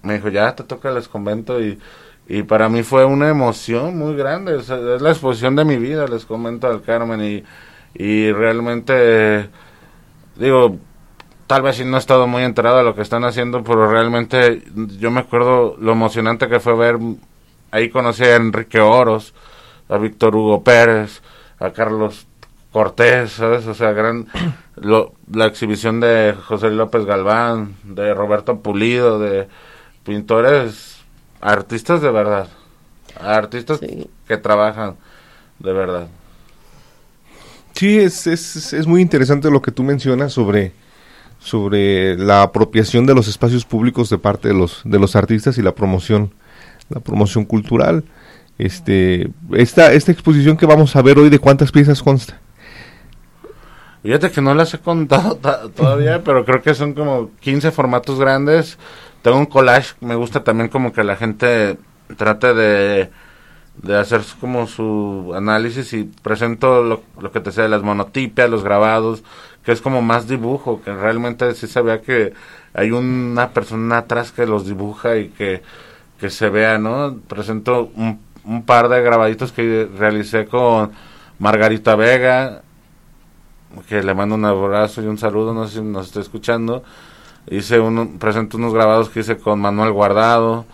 me dijo, ya te toca el convento y, y para mí fue una emoción muy grande, es, la exposición de mi vida, les comento al Carmen y, y realmente digo, tal vez si no he estado muy enterado de lo que están haciendo, pero realmente yo me acuerdo lo emocionante que fue ver Ahí conocí a Enrique Oros, a Víctor Hugo Pérez, a Carlos Cortés, ¿sabes? O sea, gran, la exhibición de José López Galván, de Roberto Pulido, de pintores, artistas de verdad, artistas que trabajan de verdad. Sí, es, es, es muy interesante lo que tú mencionas sobre, sobre la apropiación de los espacios públicos de parte de los, de los artistas y la promoción la promoción cultural. Este, esta, esta exposición que vamos a ver hoy, ¿de cuántas piezas consta? Fíjate que no las he contado todavía, (laughs) pero creo que son como 15 formatos grandes. Tengo un collage, me gusta también como que la gente trate de, de hacer como su análisis y presento lo, que te sea, las monotipias, los grabados, que es como más dibujo, que realmente sí se vea que hay una persona atrás que los dibuja y que que se vea, ¿no? Presento un, un par de grabaditos que realicé con Margarita Vega, que le mando un abrazo y un saludo, no sé si nos está escuchando. Hice uno, presento unos grabados que hice con Manuel Guardado,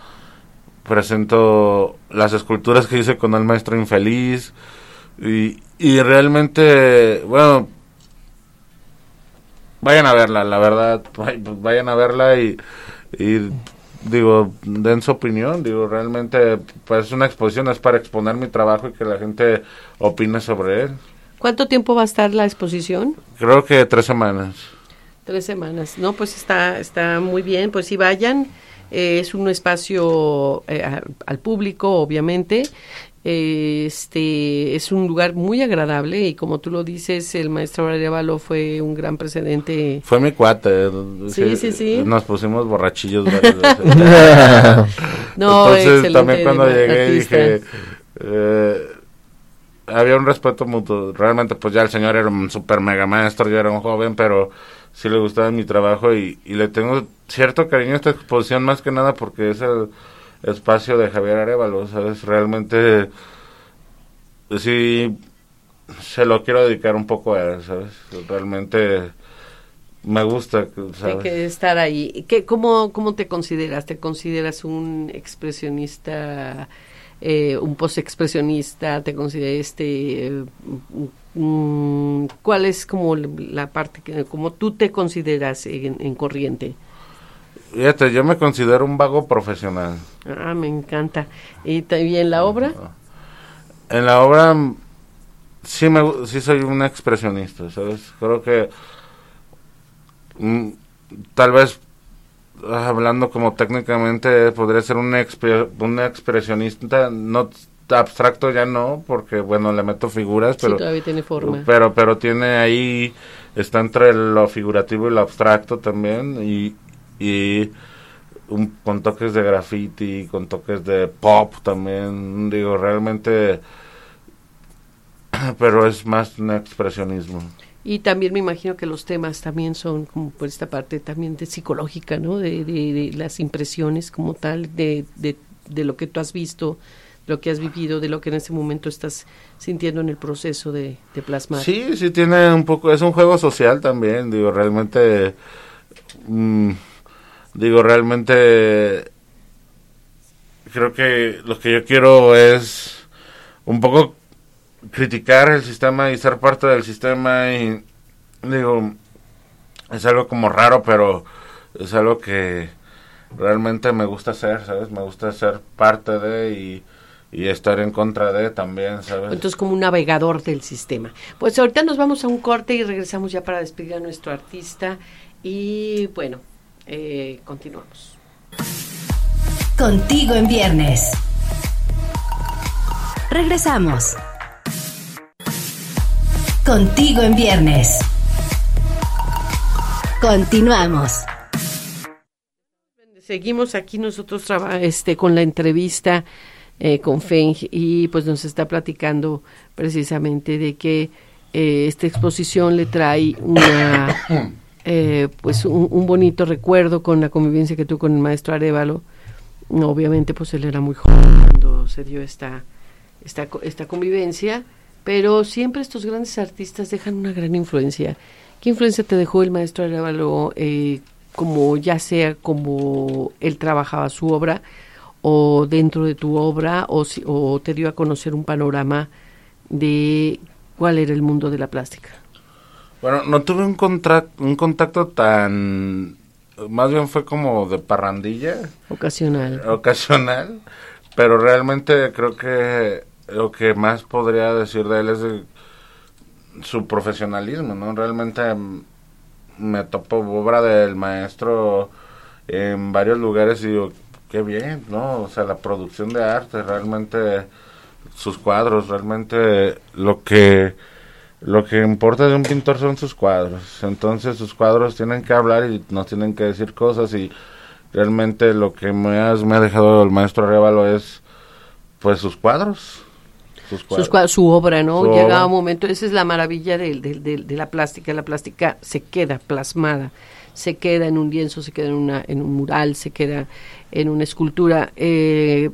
presento las esculturas que hice con el maestro infeliz y, y realmente, bueno, vayan a verla, la verdad, vayan a verla y, y digo, den su opinión, digo, realmente pues una exposición, es para exponer mi trabajo y que la gente opine sobre él. ¿Cuánto tiempo va a estar la exposición? Creo que tres semanas. Tres semanas, no, pues está, está muy bien, pues si vayan, eh, es un espacio eh, al público, obviamente, este es un lugar muy agradable y como tú lo dices, el maestro Arevalo fue un gran precedente. Fue mi cuate. Sí, sí, sí. Nos pusimos borrachillos. (laughs) (laughs) no, Entonces también cuando llegué dije, eh, había un respeto mutuo. Realmente pues ya el señor era un super mega maestro, yo era un joven, pero sí le gustaba mi trabajo y, y le tengo cierto cariño a esta exposición más que nada porque es el espacio de Javier Arevalo, ¿sabes? Realmente sí se lo quiero dedicar un poco a él, ¿sabes? Realmente me gusta, ¿sabes? Hay que estar ahí. ¿Qué, cómo, ¿Cómo te consideras? ¿Te consideras un expresionista, eh, un postexpresionista? ¿Te consideras este... Mm, ¿Cuál es como la parte que, como tú te consideras en corriente? Fíjate, yo me considero un vago profesional. Ah, me encanta. ¿Y, en la obra? En la obra sí, me, sí soy un expresionista, ¿sabes? Creo que mm, tal vez hablando como técnicamente podría ser un, un expresionista, no abstracto ya no, porque bueno, le meto figuras, pero todavía tiene forma. Pero pero tiene ahí está entre lo figurativo y lo abstracto también y y un, con toques de graffiti, con toques de pop también, digo, realmente (clears throat) pero es más un expresionismo. Y también me imagino que los temas también son como por esta parte también de psicológica, ¿no? De, de, las impresiones como tal, de, de, de, lo que tú has visto, lo que has vivido, de lo que en ese momento estás sintiendo en el proceso de, plasmar. Sí, sí tiene un poco, es un juego social también, digo, realmente, mm, digo, realmente, creo que lo que yo quiero es un poco criticar el sistema y ser parte del sistema y digo, es algo como raro, pero es algo que realmente me gusta hacer, ¿sabes? Me gusta ser parte de y, y estar en contra de también, ¿sabes? Entonces como un navegador del sistema. Pues ahorita nos vamos a un corte y regresamos ya para despedir a nuestro artista y bueno, eh, continuamos. Contigo en viernes. Regresamos. Contigo en viernes. Continuamos. Seguimos aquí nosotros este, con la entrevista eh, con Feng y pues nos está platicando precisamente de que eh, esta exposición le trae una (coughs) eh, pues un, bonito recuerdo con la convivencia que tuvo con el maestro Arevalo. Obviamente pues él era muy joven cuando se dio esta, esta, esta convivencia pero siempre estos grandes artistas dejan una gran influencia. ¿Qué influencia te dejó el maestro Arevalo, eh, como ya sea como él trabajaba su obra o dentro de tu obra o, o te dio a conocer un panorama de cuál era el mundo de la plástica? Bueno, no tuve un, un contacto tan... Más bien fue como de parrandilla. Ocasional. Ocasional. Pero realmente creo que lo que más podría decir de él es su profesionalismo, ¿no? Realmente mm, me topo obra del maestro en varios lugares y digo, qué bien, ¿no? O sea, la producción de arte, realmente sus cuadros, realmente lo que lo que importa de un pintor son sus cuadros. Entonces sus cuadros tienen que hablar y nos tienen que decir cosas y realmente lo que más me ha dejado el maestro Arevalo es pues sus cuadros su obra, ¿no? Llega un momento, esa es la maravilla de, de, la plástica, la plástica se queda plasmada, se queda en un lienzo, se queda en, una, en un mural, se queda en una escultura, eh,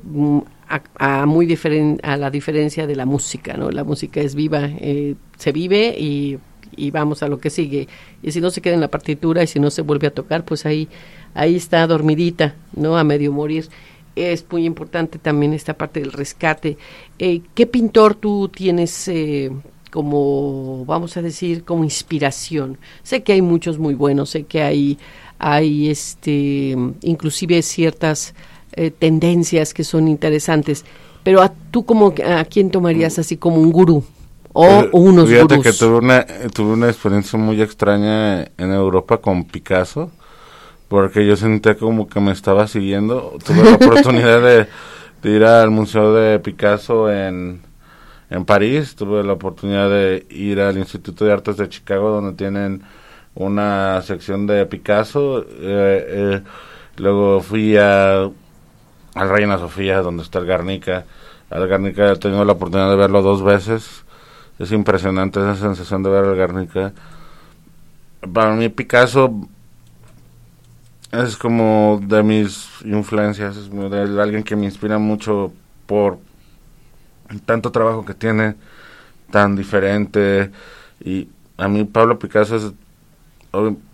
a, muy diferente a la diferencia de la música, ¿no? La música es viva, eh, se vive y, y vamos a lo que sigue. Y si no se queda en la partitura y si no se vuelve a tocar, pues ahí, ahí está dormidita, ¿no? A medio morir es muy importante también esta parte del rescate. Eh, ¿Qué pintor tú tienes eh, como, vamos a decir, como inspiración? Sé que hay muchos muy buenos, sé que hay, hay este, inclusive ciertas eh, tendencias que son interesantes, pero a, tú como, ¿a quién tomarías así como un gurú? O unos Fíjate que tuve una, tuve una experiencia muy extraña en Europa con Picasso porque yo sentía como que me estaba siguiendo. Tuve la oportunidad de, ir al Museo de Picasso en, en París, tuve la oportunidad de ir al Instituto de Artes de Chicago, donde tienen una sección de Picasso. Eh, eh, luego fui a, al Reina Sofía, donde está el Garnica. Al Garnica he tenido la oportunidad de verlo dos veces. Es impresionante esa sensación de ver al Garnica. Para mí Picasso es como de mis influencias, es alguien que me inspira mucho por tanto trabajo que tiene, tan diferente. Y a mí Pablo Picasso es,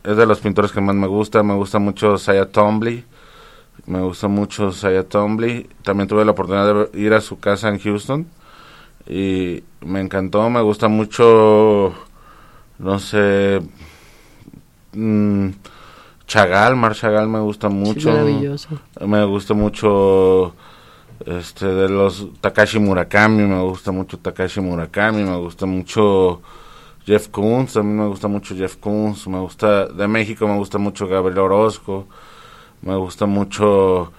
es de los pintores que más me gusta. Me gusta mucho Saya Twombly. Me gusta mucho Saya Twombly. También tuve la oportunidad de ir a su casa en Houston. Y me encantó. Me gusta mucho, no sé... Mmm, Chagal, Mar Chagal me gusta mucho. maravilloso. Me gusta mucho este de los Takashi Murakami, me gusta mucho Takashi Murakami, me gusta mucho Jeff Koons, a me gusta mucho Jeff Koons, me gusta de México me gusta mucho Gabriel Orozco, me gusta mucho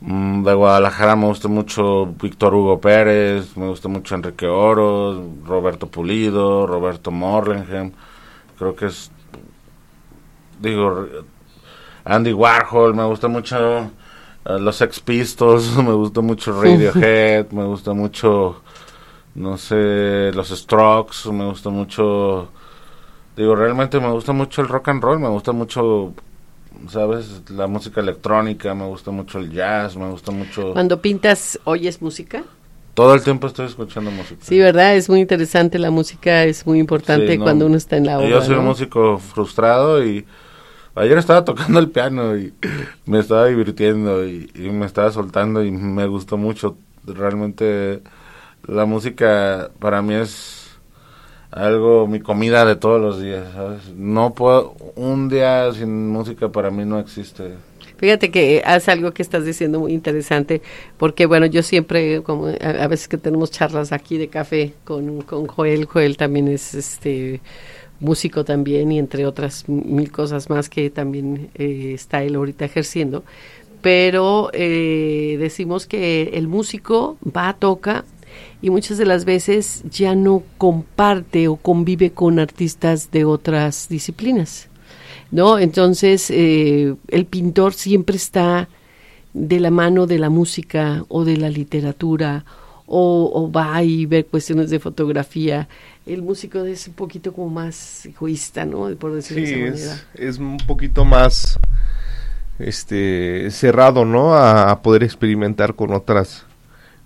mm, de Guadalajara me gusta mucho Víctor Hugo Pérez, me gusta mucho Enrique Oro, Roberto Pulido, Roberto Morlenheim, creo que es digo Andy Warhol, me gusta mucho eh, los Sex Pistols, (laughs) me gusta mucho Radiohead, me gusta mucho no sé, los Strokes, me gusta mucho digo, realmente me gusta mucho el rock and roll, me gusta mucho sabes, la música electrónica, me gusta mucho el jazz, me gusta mucho Cuando pintas, ¿oyes música? todo el tiempo estoy escuchando música. Sí, ¿verdad? Es muy interesante, la música es muy importante Sí, no, cuando uno está en la obra. Yo soy un músico frustrado y ayer estaba tocando el piano y me estaba divirtiendo y, me estaba soltando y me gustó mucho. Realmente la música para mí es algo, mi comida de todos los días, ¿sabes? No puedo, un día sin música para mí no existe. Fíjate que hace algo que estás diciendo muy interesante, porque bueno, yo siempre, como a, a veces que tenemos charlas aquí de café con, con Joel, Joel también es este músico también y entre otras mil cosas más que también eh, está él ahorita ejerciendo, pero eh, decimos que el músico va, toca y muchas de las veces ya no comparte o convive con artistas de otras disciplinas. ¿no? Entonces, eh, el pintor siempre está de la mano de la música o de la literatura o, o va y ve cuestiones de fotografía. El músico es un poquito como más egoísta, ¿no? Por decirlo Sí, de esa manera. es, es un poquito más este cerrado, ¿no? A, a poder experimentar con otras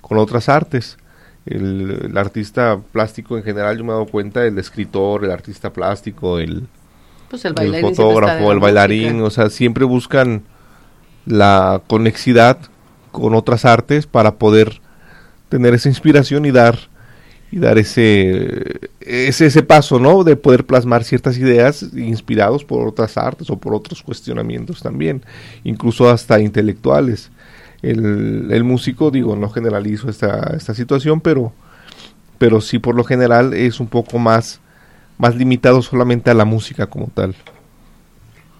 con otras artes. El, el artista plástico en general, yo me he dado cuenta, el escritor, el artista plástico, el, Pues el fotógrafo, el bailarín, música. o sea, siempre buscan la conexidad con otras artes para poder tener esa inspiración y dar y dar ese ese paso, ¿no? De poder plasmar ciertas ideas inspirados por otras artes o por otros cuestionamientos también, incluso hasta intelectuales. El, el músico, digo, no generalizo esta esta situación, pero pero sí por lo general es un poco más más limitado solamente a la música como tal.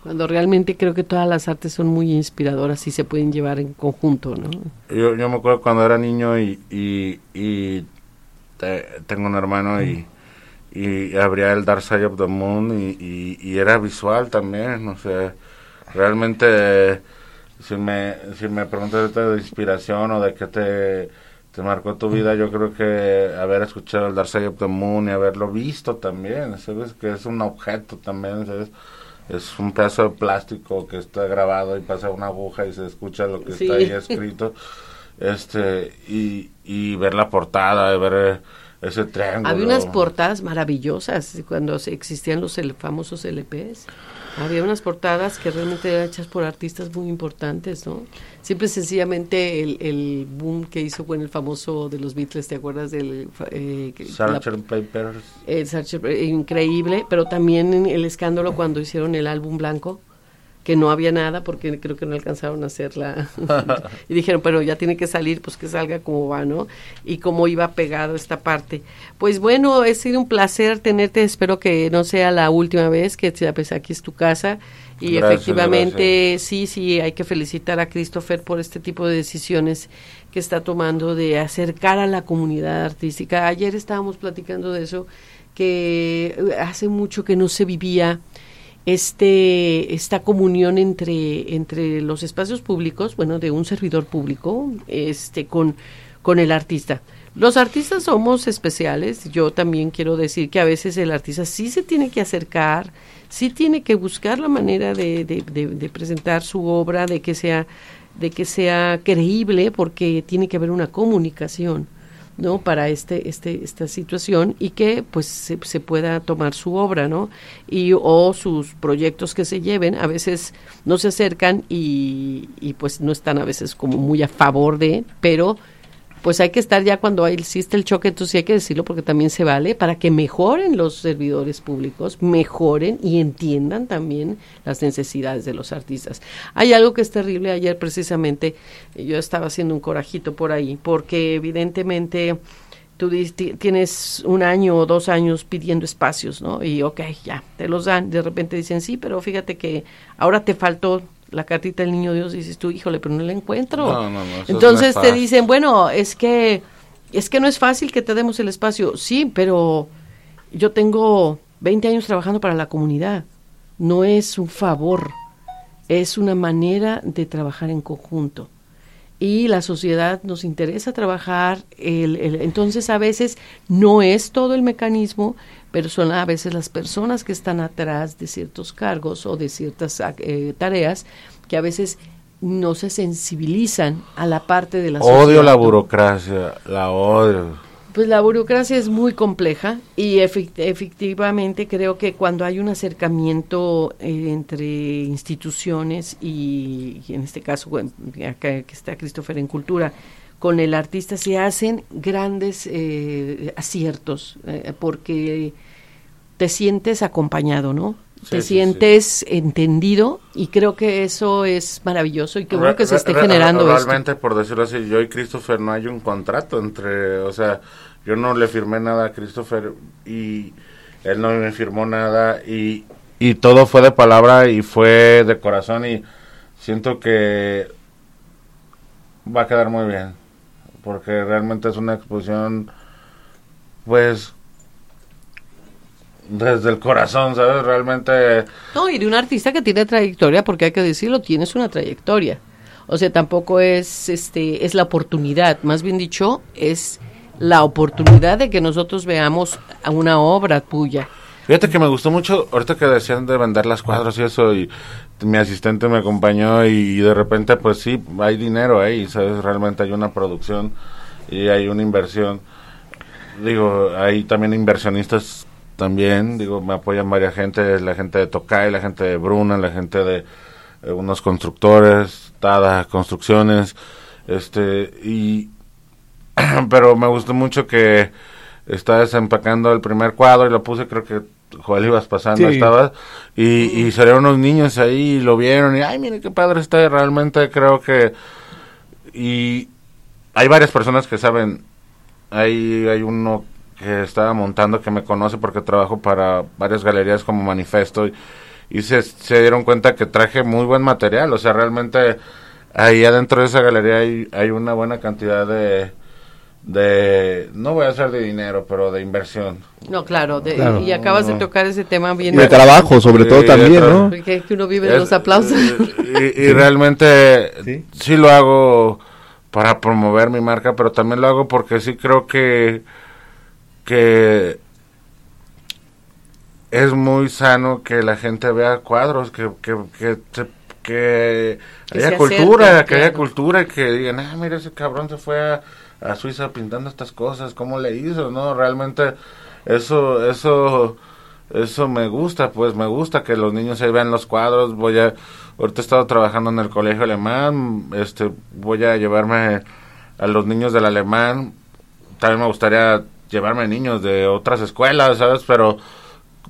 Cuando realmente creo que todas las artes son muy inspiradoras y se pueden llevar en conjunto, ¿no? Yo, yo me acuerdo cuando era niño y, y, y te- tengo un hermano y, y abría el Dark Side of the Moon y, y, era visual también, o sea, realmente si me, si me preguntas de inspiración o de qué te, te marcó tu vida, yo creo que haber escuchado el Dark Side of the Moon y haberlo visto también, ¿sabes? Que es un objeto también, ¿sabes? Es un pedazo de plástico que está grabado y pasa una aguja y se escucha lo que Sí. está ahí escrito. Este, y, y ver la portada, ver eh, ese triángulo. Había unas portadas maravillosas cuando existían los famosos LPs. Había unas portadas que realmente eran hechas por artistas muy importantes, ¿no? Siempre sencillamente el, el boom que hizo con el famoso de los Beatles, ¿te acuerdas del eh, la- Sgt. Papers. el eh, increíble, pero también el escándalo cuando hicieron el álbum blanco, que no había nada porque creo que no alcanzaron a hacerla. (laughs) (laughs) y dijeron, pero ya tiene que salir, pues que salga como va, ¿no? Y cómo iba pegado esta parte. Pues bueno, ha sido un placer tenerte, espero que no sea la última vez que pues, aquí es tu casa. Y Gracias, efectivamente, sí, sí, hay que felicitar a Christopher por este tipo de decisiones que está tomando de acercar a la comunidad artística. Ayer estábamos platicando de eso, que hace mucho que no se vivía este esta comunión entre entre los espacios públicos, bueno, de un servidor público, este con con el artista. Los artistas somos especiales. Yo también quiero decir que a veces el artista sí se tiene que acercar, sí tiene que buscar la manera de, de, de- de presentar su obra, de que sea de que sea creíble, porque tiene que haber una comunicación. ¿no? para este, este, esta situación y que pues se, se pueda tomar su obra, ¿no? Y o sus proyectos que se lleven, a veces no se acercan y, y pues no están a veces como muy a favor de, pero pues hay que estar ya cuando existe el choque, entonces sí hay que decirlo porque también se vale, para que mejoren los servidores públicos, mejoren y entiendan también las necesidades de los artistas. Hay algo que es terrible, ayer precisamente yo estaba haciendo un corajito por ahí, porque evidentemente tú tienes un año o dos años pidiendo espacios, ¿no? Y ok, ya, te los dan, de repente dicen, sí, pero fíjate que ahora te faltó la cartita del niño Dios, dices tú, híjole, pero no la encuentro. Entonces te dicen, bueno, es que, es que no es fácil que te demos el espacio. Sí, pero yo tengo 20 años trabajando para la comunidad. No es un favor, es una manera de trabajar en conjunto y la sociedad nos interesa trabajar, el, entonces a veces no es todo el mecanismo, pero son a veces las personas que están atrás de ciertos cargos o de ciertas eh, tareas que a veces no se sensibilizan a la parte de la sociedad. Odio la burocracia, la odio. Pues la burocracia es muy compleja y efectivamente creo que cuando hay un acercamiento eh, entre instituciones y, en este caso acá que está Christopher en cultura con el artista se hacen grandes eh, aciertos eh, porque te sientes acompañado, ¿no? te sientes entendido y creo que eso es maravilloso y que bueno que se esté generando realmente por decirlo así yo y Christopher no hay un contrato entre o sea yo no le firmé nada a Christopher y él no me firmó nada y y todo fue de palabra y fue de corazón y siento que va a quedar muy bien porque realmente es una exposición pues desde el corazón, ¿sabes? Realmente... No, y de un artista que tiene trayectoria, porque hay que decirlo, tienes una trayectoria. O sea, tampoco es, este, es la oportunidad, más bien dicho, es la oportunidad de que nosotros veamos una obra tuya. Fíjate que me gustó mucho, ahorita que decían de vender las cuadros y eso, y mi asistente me acompañó y, de repente pues sí, hay dinero ahí, ¿sabes? Realmente hay una producción y hay una inversión. Digo, hay también inversionistas también, digo, me apoyan varias gente, la gente de Tocay, la gente de Bruna, la gente de eh, unos constructores, Tada Construcciones, este, y, (clears throat) pero me gustó mucho que está desempacando el primer cuadro y lo puse, creo que Joel ibas pasando, estaba, y, y salieron unos niños ahí y lo vieron y, ay, mire qué padre está, realmente creo que, y hay varias personas que saben, hay, hay uno que estaba montando que me conoce porque trabajo para varias galerías como Manifesto y, se, se, dieron cuenta que traje muy buen material, o sea, realmente ahí adentro de esa galería hay, hay una buena cantidad de, de, no voy a hacer de dinero, pero de inversión. No, claro, y acabas de tocar ese tema bien. De trabajo, sobre todo también, ¿no? Que, uno vive de los aplausos. Y, realmente ¿Sí? ¿Sí? lo hago para promover mi marca, pero también lo hago porque sí creo que que es muy sano que la gente vea cuadros, que, que, que, haya cultura, que haya cultura, que digan, ah, mira, ese cabrón se fue a, a, Suiza pintando estas cosas, ¿cómo le hizo? No, realmente eso, eso, eso me gusta, pues me gusta que los niños ahí vean los cuadros, voy a, ahorita he estado trabajando en el colegio alemán, este, voy a llevarme a los niños del alemán, también me gustaría llevarme niños de otras escuelas, ¿sabes? Pero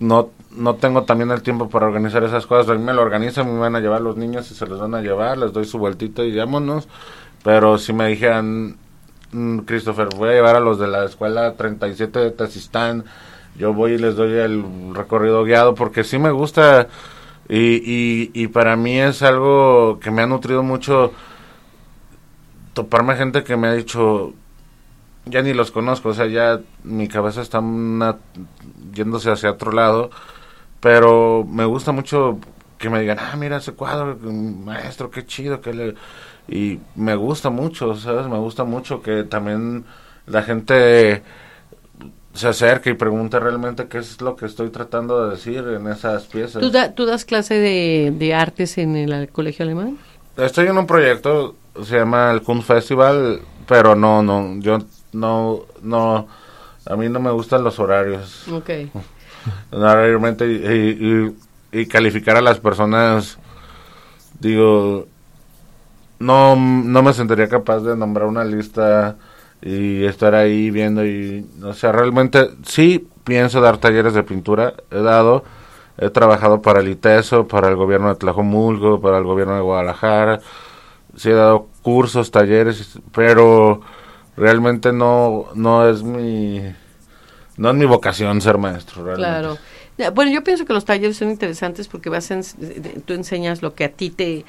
no, no tengo también el tiempo para organizar esas cosas. A mí me lo organizan, me van a llevar los niños y se los van a llevar, les doy su vueltito y vámonos. Pero si me dijeran, Christopher, voy a llevar a los de la escuela 37 de Tazistán, yo voy y les doy el recorrido guiado porque sí me gusta y, y, y para mí es algo que me ha nutrido mucho toparme gente que me ha dicho ya ni los conozco, o sea, ya mi cabeza está yéndose hacia otro lado, pero me gusta mucho que me digan, ah, mira ese cuadro, maestro, qué chido, que le... Y me gusta mucho, ¿sabes? Me gusta mucho que también la gente se acerque y pregunte realmente qué es lo que estoy tratando de decir en esas piezas. ¿Tú, das clase de, de, artes en el colegio alemán? Estoy en un proyecto, se llama el Kunst Festival, pero no, no, yo no, no, a mí no me gustan los horarios. Ok. (laughs) Realmente, y, y, calificar a las personas, digo, no, no me sentiría capaz de nombrar una lista y estar ahí viendo y, o sea, realmente sí pienso dar talleres de pintura, he dado, he trabajado para el ITESO, para el gobierno de Tlajomulco, para el gobierno de Guadalajara, sí he dado cursos, talleres, pero realmente no, no es mi, no es mi vocación ser maestro. Realmente. Claro. Bueno, yo pienso que los talleres son interesantes porque vas tú enseñas lo que a ti te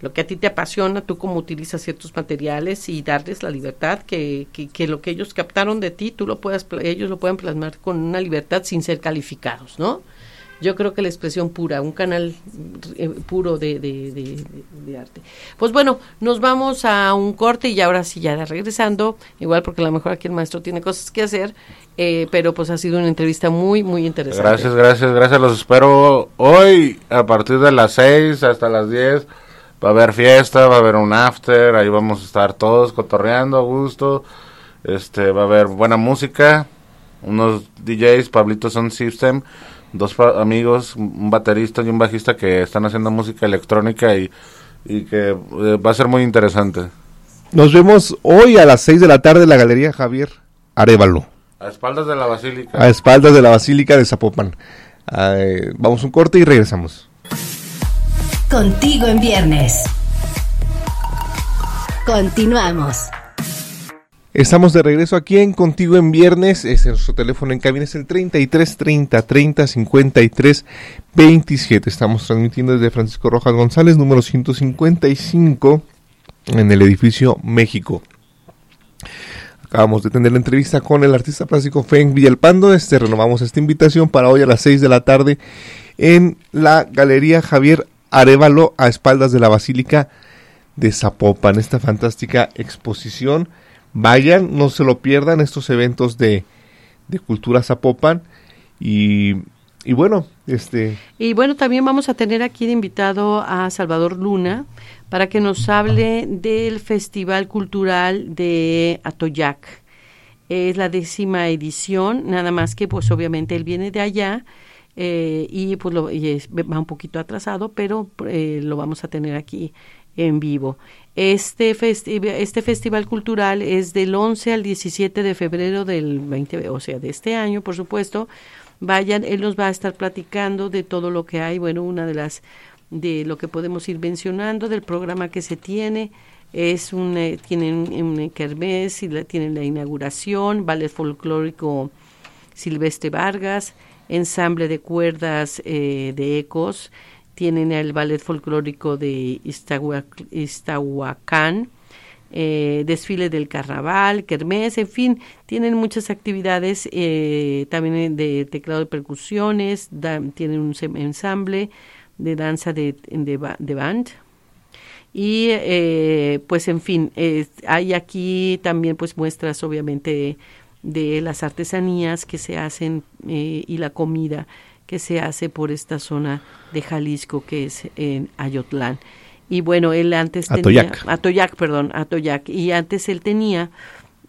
lo que a ti te apasiona, tú cómo utilizas ciertos materiales y darles la libertad que, que, lo que ellos captaron de ti, tú lo puedas, ellos lo puedan plasmar con una libertad sin ser calificados, ¿no? Yo creo que la expresión pura, un canal eh, puro de, de, arte. Pues bueno, nos vamos a un corte y ahora sí ya regresando, igual porque a lo mejor aquí el maestro tiene cosas que hacer, eh, pero pues ha sido una entrevista muy, muy interesante. Gracias, gracias, gracias. Los espero hoy a partir de las 6 hasta las 10 va a haber fiesta, va a haber un after, ahí vamos a estar todos cotorreando a gusto. Este, va a haber buena música, unos DJs, Pablito Sound System, dos amigos, un baterista y un bajista que están haciendo música electrónica y, y que eh, va a ser muy interesante. Nos vemos hoy a las 6 de la tarde en la Galería Javier Arevalo. A espaldas de la Basílica. A espaldas de la Basílica de Zapopan. vamos un corte y regresamos. Contigo en viernes. Continuamos. Estamos de regreso aquí en Contigo en Viernes. Es nuestro teléfono en cabina es el 33 30 30 53 27. Estamos transmitiendo desde Francisco Rojas González, número 155, en el edificio México. Acabamos de tener la entrevista con el artista plástico Feng Villalpando. Este, renovamos esta invitación para hoy a las 6 de la tarde en la Galería Javier Arevalo a espaldas de la Basílica de Zapopan. Esta fantástica exposición. Vayan, no se lo pierdan estos eventos de, de cultura Zapopan. Y, y, bueno, este. Y bueno, también vamos a tener aquí de invitado a Salvador Luna para que nos hable del Festival Cultural de Atoyac. Es la décima edición, nada más que pues obviamente él viene de allá eh, y pues lo, va un poquito atrasado, pero eh, lo vamos a tener aquí en vivo. Este, este festival cultural es del 11 al 17 de febrero del 20, o sea, de este año, por supuesto. Vayan, él nos va a estar platicando de todo lo que hay, bueno, una de las de lo que podemos ir mencionando del programa que se tiene es un eh, tienen un kermés y tienen la inauguración ballet folclórico Silvestre Vargas ensamble de cuerdas eh, de ecos, tienen el ballet folclórico de Iztahuacán, eh, desfile del carnaval, kermés, en fin, tienen muchas actividades, eh, también de teclado de percusiones, tienen un ensamble de danza de, de, band. Y eh, pues en fin, hay aquí también pues muestras obviamente de las artesanías que se hacen eh, y la comida que se hace por esta zona de Jalisco que es en Ayotlán. Y bueno, él antes tenía Atoyac, perdón, Atoyac y antes él tenía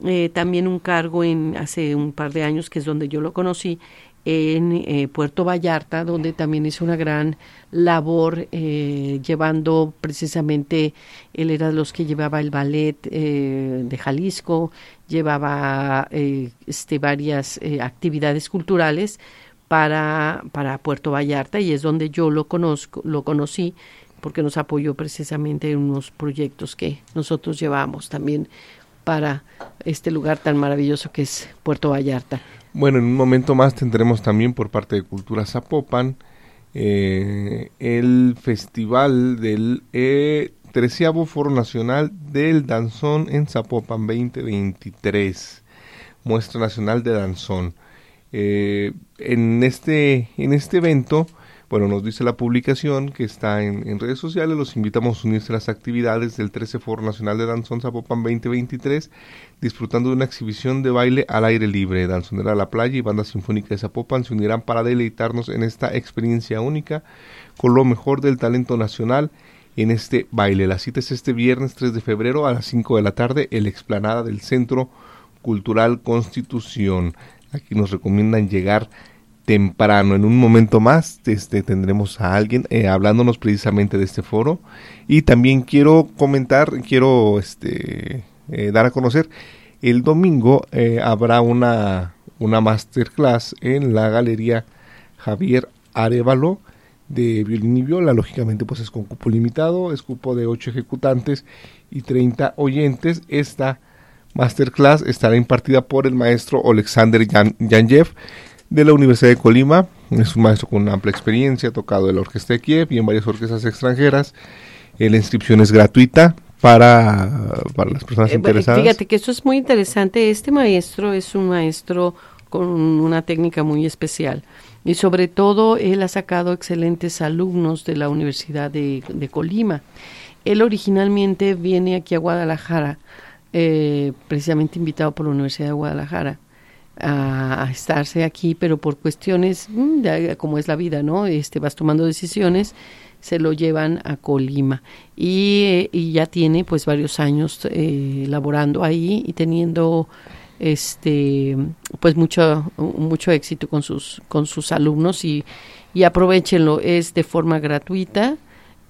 eh, también un cargo en hace un par de años que es donde yo lo conocí en eh, Puerto Vallarta, donde también hizo una gran labor eh, llevando precisamente, él era de los que llevaba el ballet eh, de Jalisco, llevaba este, varias actividades culturales para, para Puerto Vallarta y es donde yo lo conozco, lo conocí porque nos apoyó precisamente en unos proyectos que nosotros llevamos también para este lugar tan maravilloso que es Puerto Vallarta. Bueno, en un momento más tendremos también por parte de Cultura Zapopan eh, el festival del eh, Foro Nacional del Danzón en Zapopan 2023, muestra nacional de danzón. Eh, en este en este evento bueno, nos dice la publicación que está en, redes sociales. Los invitamos a unirse a las actividades del 13 Foro Nacional de Danzón Zapopan 2023, disfrutando de una exhibición de baile al aire libre. Danzonera a la Playa y Banda Sinfónica de Zapopan se unirán para deleitarnos en esta experiencia única con lo mejor del talento nacional en este baile. La cita es este viernes 3 de febrero a las 5 de la tarde en la explanada del Centro Cultural Constitución. Aquí nos recomiendan llegar temprano. En un momento más este, tendremos a alguien eh, hablándonos precisamente de este foro. Y también quiero comentar, quiero este, eh, dar a conocer El domingo eh, habrá una, una masterclass en la Galería Javier Arevalo de violín y viola. Lógicamente, pues es con cupo limitado, es cupo de 8 ejecutantes y 30 oyentes. Esta masterclass estará impartida por el maestro Alexander Yanjev de la Universidad de Colima. Es un maestro con una amplia experiencia, ha tocado en la Orquesta de Kiev y en varias orquestas extranjeras. Eh, la inscripción es gratuita para, para las personas eh, interesadas. Fíjate que esto es muy interesante. Este maestro es un maestro con una técnica muy especial y sobre todo él ha sacado excelentes alumnos de la Universidad de, Colima. Él originalmente viene aquí a Guadalajara, eh, precisamente invitado por la Universidad de Guadalajara a, estarse aquí, pero por cuestiones mm, como es la vida, ¿no? Este vas tomando decisiones, se lo llevan a Colima. Y, y ya tiene pues varios años eh, laborando ahí y teniendo este pues mucho mucho éxito con sus con sus alumnos. Y, y aprovechenlo es de forma gratuita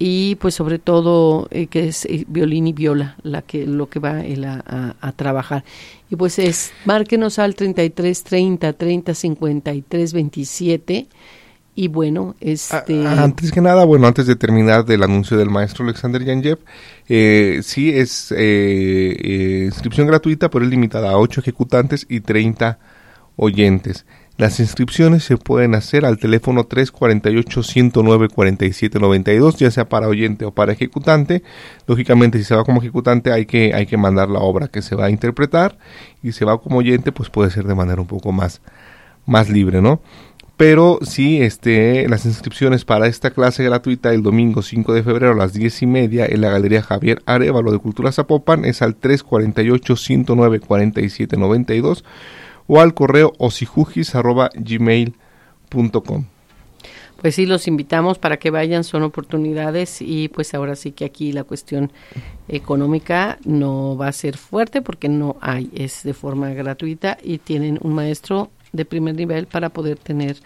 y pues sobre todo eh, que es eh, violín y viola la que lo que va él a, trabajar y pues es márquenos al 33 30 30 53 27 y bueno, este... Antes que nada, bueno, antes de terminar del anuncio del maestro Alexander Yanjev, eh, sí es eh, inscripción gratuita, pero es limitada a 8 ejecutantes y 30 oyentes. Las inscripciones se pueden hacer al teléfono 348-109-4792, ya sea para oyente o para ejecutante. Lógicamente, si se va como ejecutante hay que, hay que mandar la obra que se va a interpretar y se va como oyente, pues puede ser de manera un poco más, más libre, ¿no? pero sí, este, las inscripciones para esta clase gratuita el domingo 5 de febrero a las 10 y media en la Galería Javier Arevalo de Cultura Zapopan es al 348-109-4792 o al correo osijujis.gmail.com. Pues sí, los invitamos para que vayan, son oportunidades y pues ahora sí que aquí la cuestión económica no va a ser fuerte porque no hay, es de forma gratuita y tienen un maestro de primer nivel para poder tener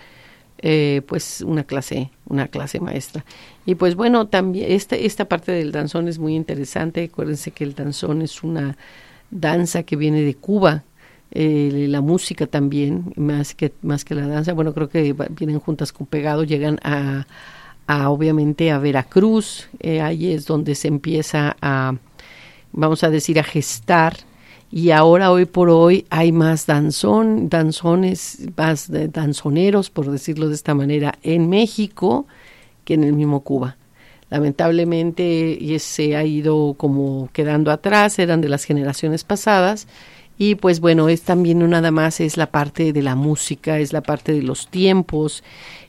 eh, pues una clase una clase maestra. Y pues bueno también esta esta parte del danzón es muy interesante. Acuérdense que el danzón es una danza que viene de Cuba eh, la música también más que más que la danza. Bueno creo que vienen juntas con pegado llegan a, a obviamente a Veracruz. Eh, ahí es donde se empieza a vamos a decir a gestar. Y ahora hoy por hoy hay más danzón, danzones, más danzoneros, por decirlo de esta manera, en México que en el mismo Cuba. Lamentablemente se ha ido como quedando atrás, eran de las generaciones pasadas y pues bueno, es también no nada más es la parte de la música, es la parte de los tiempos,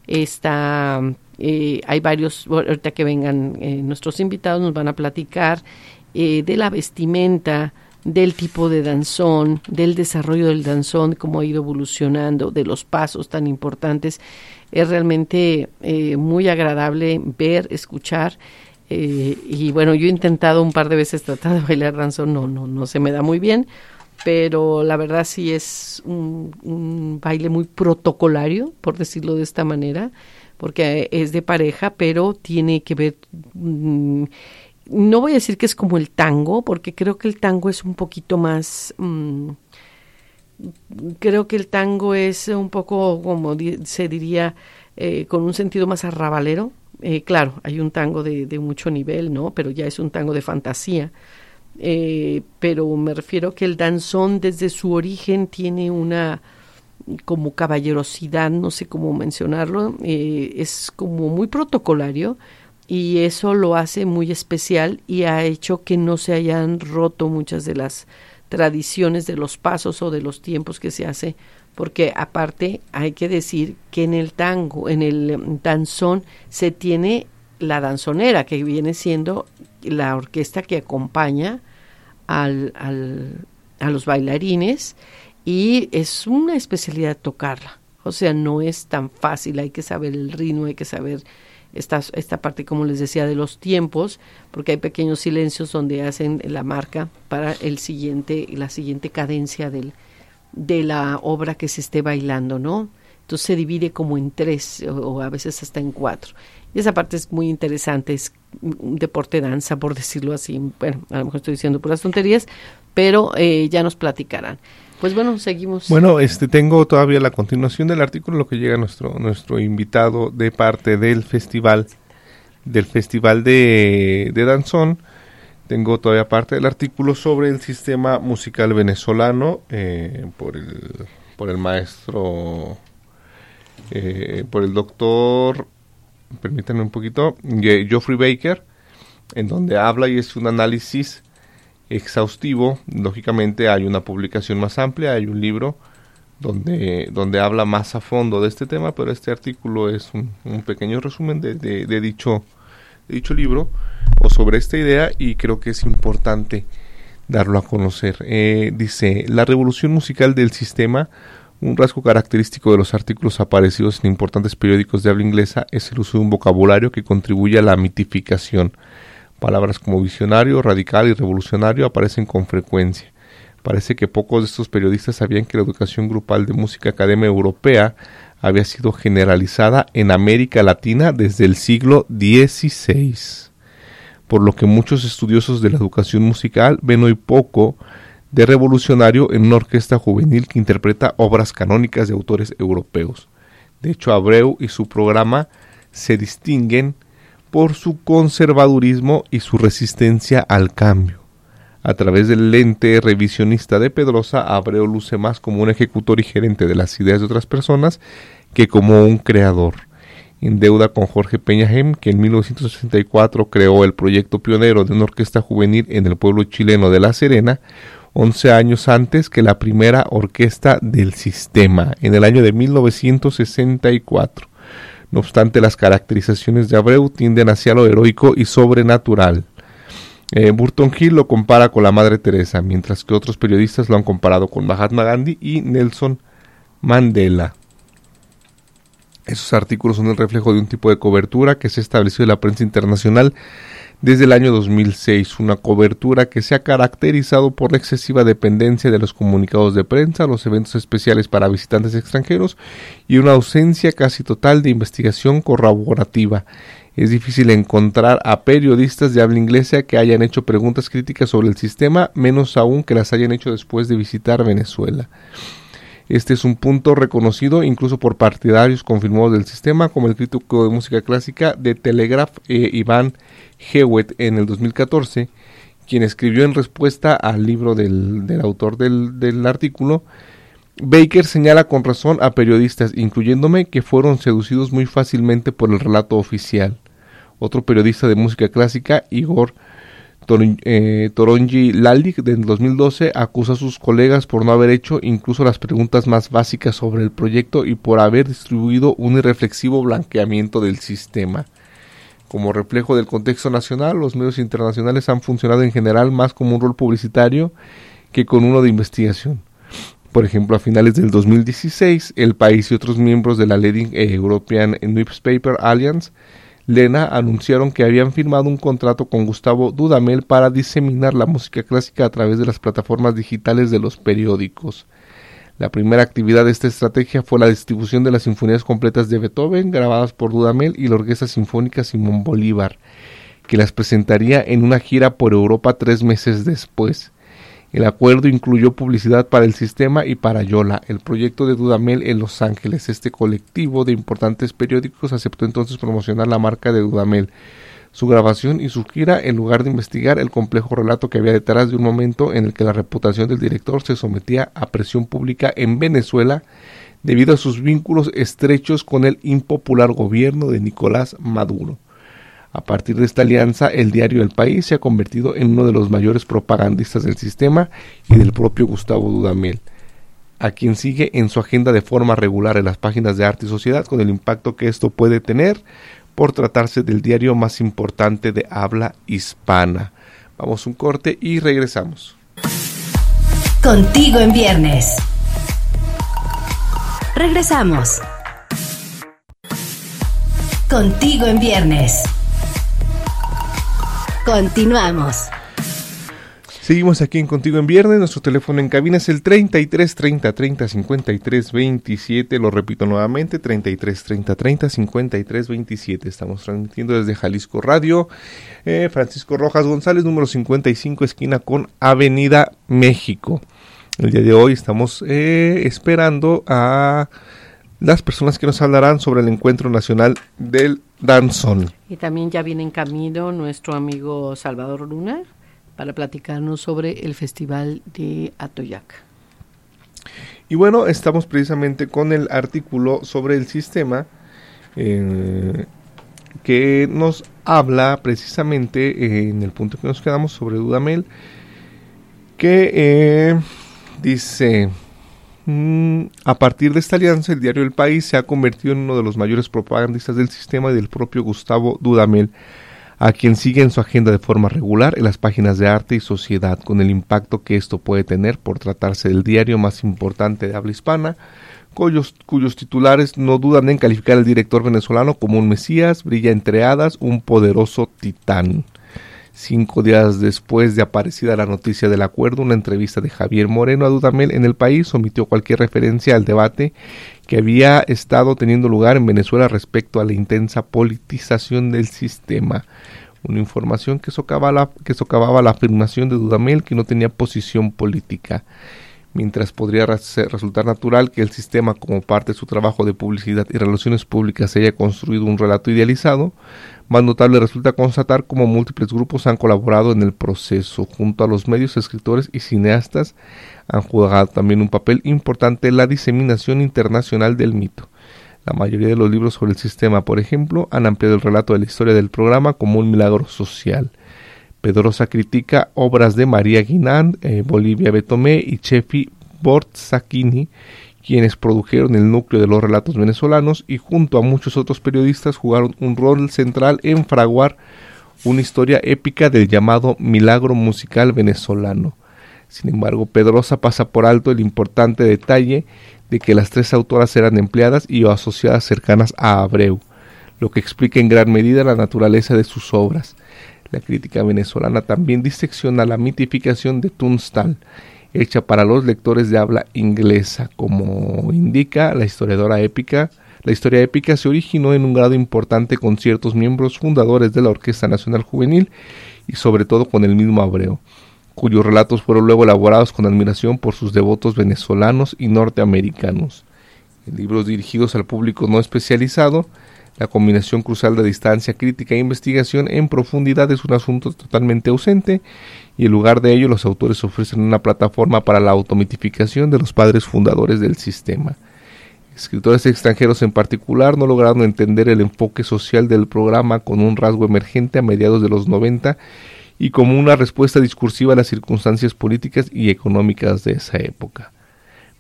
está eh, hay varios, ahorita que vengan eh, nuestros invitados nos van a platicar eh, de la vestimenta, del tipo de danzón, del desarrollo del danzón, cómo ha ido evolucionando, de los pasos tan importantes. Es realmente eh, muy agradable ver, escuchar. Eh, y bueno, yo he intentado un par de veces tratar de bailar danzón, no, no, no se me da muy bien, pero la verdad sí es un, baile muy protocolario, por decirlo de esta manera, porque es de pareja, pero tiene que ver... Mm, no voy a decir que es como el tango, porque creo que el tango es un poquito más... Mm, creo que el tango es un poco, como se diría, eh, con un sentido más arrabalero. Eh, claro, hay un tango de, mucho nivel, ¿no? Pero ya es un tango de fantasía. Eh, pero me refiero que el danzón desde su origen tiene una como caballerosidad, no sé cómo mencionarlo, es como muy protocolario, y eso lo hace muy especial y ha hecho que no se hayan roto muchas de las tradiciones de los pasos o de los tiempos que se hace porque aparte hay que decir que en el tango, en el em, danzón se tiene la danzonera que viene siendo la orquesta que acompaña al, al, a los bailarines y es una especialidad tocarla. O sea, no es tan fácil, hay que saber el ritmo, hay que saber esta, esta parte, como les decía, de los tiempos, porque hay pequeños silencios donde hacen la marca para el siguiente, la siguiente cadencia del, de la obra que se esté bailando, ¿no? Entonces se divide como en tres o, a veces hasta en cuatro. Y esa parte es muy interesante, es un deporte danza, por decirlo así. Bueno, a lo mejor estoy diciendo puras tonterías, pero eh, ya nos platicarán. Pues bueno, seguimos. Bueno, este tengo todavía la continuación del artículo, lo que llega nuestro nuestro invitado de parte del festival del festival de, danzón. Tengo todavía parte del artículo sobre el sistema musical venezolano eh, por el por el maestro eh, por el doctor permítanme un poquito Geoffrey Baker en donde habla y es un análisis exhaustivo. Lógicamente hay una publicación más amplia, hay un libro donde, donde habla más a fondo de este tema, pero este artículo es un, pequeño resumen de, de, dicho, dicho libro o sobre esta idea y creo que es importante darlo a conocer. Eh, dice, la revolución musical del sistema, un rasgo característico de los artículos aparecidos en importantes periódicos de habla inglesa es el uso de un vocabulario que contribuye a la mitificación Palabras como visionario, radical y revolucionario aparecen con frecuencia. Parece que pocos de estos periodistas sabían que la educación grupal de música academia europea había sido generalizada en América Latina desde el siglo XVI, por lo que muchos estudiosos de la educación musical ven hoy poco de revolucionario en una orquesta juvenil que interpreta obras canónicas de autores europeos. De hecho, Abreu y su programa se distinguen por su conservadurismo y su resistencia al cambio. A través del lente revisionista de Pedrosa, Abreu luce más como un ejecutor y gerente de las ideas de otras personas que como un creador. En deuda con Jorge Peñahem, que en 1964 creó el proyecto pionero de una orquesta juvenil en el pueblo chileno de La Serena, 11 años antes que la primera orquesta del sistema, en el año de 1964. No obstante, las caracterizaciones de Abreu tienden hacia lo heroico y sobrenatural. Eh, Burton Hill lo compara con la Madre Teresa, mientras que otros periodistas lo han comparado con Mahatma Gandhi y Nelson Mandela. Esos artículos son el reflejo de un tipo de cobertura que se estableció en la prensa internacional desde el año 2006, una cobertura que se ha caracterizado por la excesiva dependencia de los comunicados de prensa, los eventos especiales para visitantes extranjeros y una ausencia casi total de investigación corroborativa. Es difícil encontrar a periodistas de habla inglesa que hayan hecho preguntas críticas sobre el sistema, menos aún que las hayan hecho después de visitar Venezuela. Este es un punto reconocido incluso por partidarios confirmados del sistema, como el crítico de música clásica de Telegraph, eh, Iván Hewitt, en el 2014, quien escribió en respuesta al libro del, autor del, del artículo, Baker señala con razón a periodistas, incluyéndome, que fueron seducidos muy fácilmente por el relato oficial. Otro periodista de música clásica, Igor eh, Toronji del 2012 acusa a sus colegas por no haber hecho incluso las preguntas más básicas sobre el proyecto y por haber distribuido un irreflexivo blanqueamiento del sistema. Como reflejo del contexto nacional, los medios internacionales han funcionado en general más como un rol publicitario que con uno de investigación. Por ejemplo, a finales del 2016, el país y otros miembros de la Leading European Newspaper Alliance Lena anunciaron que habían firmado un contrato con Gustavo Dudamel para diseminar la música clásica a través de las plataformas digitales de los periódicos. La primera actividad de esta estrategia fue la distribución de las sinfonías completas de Beethoven grabadas por Dudamel y la Orquesta Sinfónica Simón Bolívar, que las presentaría en una gira por Europa tres meses después. El acuerdo incluyó publicidad para el sistema y para Yola, el proyecto de Dudamel en Los Ángeles. Este colectivo de importantes periódicos aceptó entonces promocionar la marca de Dudamel, su grabación y su gira en lugar de investigar el complejo relato que había detrás de un momento en el que la reputación del director se sometía a presión pública en Venezuela debido a sus vínculos estrechos con el impopular gobierno de Nicolás Maduro. A partir de esta alianza, el diario El País se ha convertido en uno de los mayores propagandistas del sistema y del propio Gustavo Dudamel, a quien sigue en su agenda de forma regular en las páginas de Arte y Sociedad con el impacto que esto puede tener por tratarse del diario más importante de habla hispana. Vamos un corte y regresamos. Contigo en viernes. Regresamos. Contigo en viernes. Continuamos. Seguimos aquí en Contigo en Viernes. Nuestro teléfono en cabina es el 33 30 30 53 27. Lo repito nuevamente: 33 30 30 53 27. Estamos transmitiendo desde Jalisco Radio. Eh, Francisco Rojas González, número 55, esquina con Avenida México. El día de hoy estamos eh, esperando a las personas que nos hablarán sobre el encuentro nacional del danzón. Y también ya viene en camino nuestro amigo Salvador Luna para platicarnos sobre el Festival de Atoyac. Y bueno, estamos precisamente con el artículo sobre el sistema eh, que nos habla precisamente eh, en el punto que nos quedamos sobre Dudamel, que eh, dice, a partir de esta alianza el diario El País se ha convertido en uno de los mayores propagandistas del sistema y del propio Gustavo Dudamel a quien sigue en su agenda de forma regular en las páginas de arte y sociedad, con el impacto que esto puede tener por tratarse del diario más importante de habla hispana, cuyos, cuyos titulares no dudan en calificar al director venezolano como un mesías, brilla entre hadas, un poderoso titán. Cinco días después de aparecida la noticia del acuerdo, una entrevista de Javier Moreno a Dudamel en el país omitió cualquier referencia al debate que había estado teniendo lugar en Venezuela respecto a la intensa politización del sistema. Una información que socavaba la, afirmación de Dudamel que no tenía posición política mientras podría resultar natural que el sistema como parte de su trabajo de publicidad y relaciones públicas haya construido un relato idealizado, más notable resulta constatar cómo múltiples grupos han colaborado en el proceso. Junto a los medios, escritores y cineastas han jugado también un papel importante en la diseminación internacional del mito. La mayoría de los libros sobre el sistema, por ejemplo, han ampliado el relato de la historia del programa como un milagro social. Pedrosa critica obras de María Guinand, eh, Bolivia Betomé y Chefi Bortzakini, quienes produjeron el núcleo de los relatos venezolanos y junto a muchos otros periodistas jugaron un rol central en fraguar una historia épica del llamado milagro musical venezolano. Sin embargo, Pedrosa pasa por alto el importante detalle de que las tres autoras eran empleadas y o asociadas cercanas a Abreu, lo que explica en gran medida la naturaleza de sus obras. La crítica venezolana también disecciona la mitificación de Tunstall, hecha para los lectores de habla inglesa. Como indica la historiadora épica, la historia épica se originó en un grado importante con ciertos miembros fundadores de la Orquesta Nacional Juvenil y sobre todo con el mismo Abreu, cuyos relatos fueron luego elaborados con admiración por sus devotos venezolanos y norteamericanos. Libros dirigidos al público no especializado, la combinación crucial de distancia crítica e investigación en profundidad es un asunto totalmente ausente y en lugar de ello los autores ofrecen una plataforma para la automitificación de los padres fundadores del sistema. Escritores extranjeros en particular no lograron entender el enfoque social del programa con un rasgo emergente a mediados de los 90 y como una respuesta discursiva a las circunstancias políticas y económicas de esa época.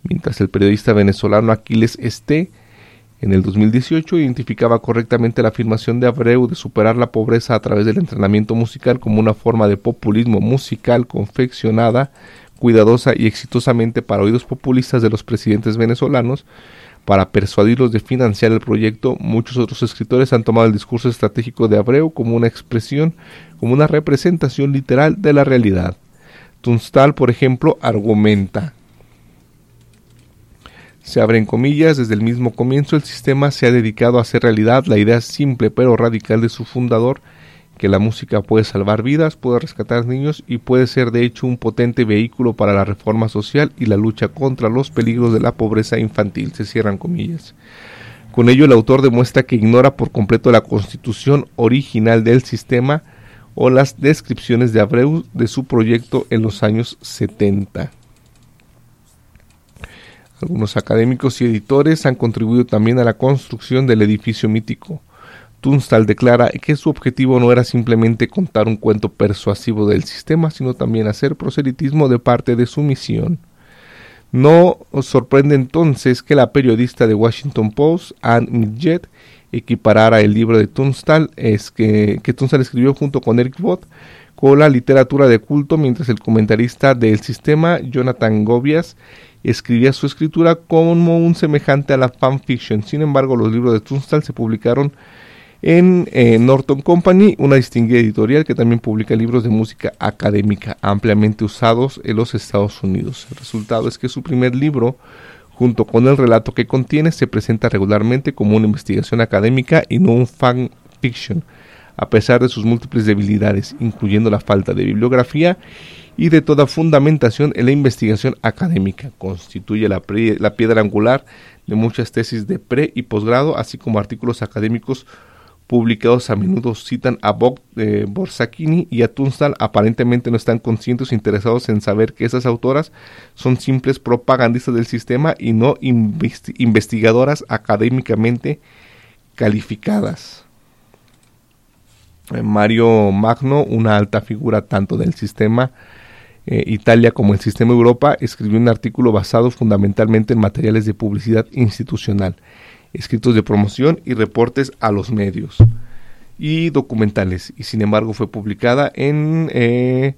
Mientras el periodista venezolano Aquiles Esté en el 2018 identificaba correctamente la afirmación de Abreu de superar la pobreza a través del entrenamiento musical como una forma de populismo musical confeccionada, cuidadosa y exitosamente para oídos populistas de los presidentes venezolanos, para persuadirlos de financiar el proyecto, muchos otros escritores han tomado el discurso estratégico de Abreu como una expresión, como una representación literal de la realidad. Tunstall, por ejemplo, argumenta se abren comillas, desde el mismo comienzo el sistema se ha dedicado a hacer realidad la idea simple pero radical de su fundador, que la música puede salvar vidas, puede rescatar niños y puede ser de hecho un potente vehículo para la reforma social y la lucha contra los peligros de la pobreza infantil. Se cierran comillas. Con ello el autor demuestra que ignora por completo la constitución original del sistema o las descripciones de Abreu de su proyecto en los años 70. Algunos académicos y editores han contribuido también a la construcción del edificio mítico. Tunstall declara que su objetivo no era simplemente contar un cuento persuasivo del sistema, sino también hacer proselitismo de parte de su misión. No os sorprende entonces que la periodista de Washington Post, Anne Midget, equiparara el libro de Tunstall, es que, que Tunstall escribió junto con Eric Bott, con la literatura de culto, mientras el comentarista del sistema, Jonathan Gobias, escribía su escritura como un semejante a la fanfiction. Sin embargo, los libros de Tunstall se publicaron en eh, Norton Company, una distinguida editorial que también publica libros de música académica ampliamente usados en los Estados Unidos. El resultado es que su primer libro, junto con el relato que contiene, se presenta regularmente como una investigación académica y no un fan fiction, a pesar de sus múltiples debilidades, incluyendo la falta de bibliografía y de toda fundamentación en la investigación académica. Constituye la, la piedra angular de muchas tesis de pre y posgrado, así como artículos académicos publicados a menudo citan a Bob eh, Borsacchini y a Tunstall aparentemente no están conscientes o interesados en saber que esas autoras son simples propagandistas del sistema y no investigadoras académicamente calificadas. Eh, Mario Magno, una alta figura tanto del sistema eh, Italia como el sistema Europa, escribió un artículo basado fundamentalmente en materiales de publicidad institucional escritos de promoción y reportes a los medios y documentales y sin embargo fue publicada en eh,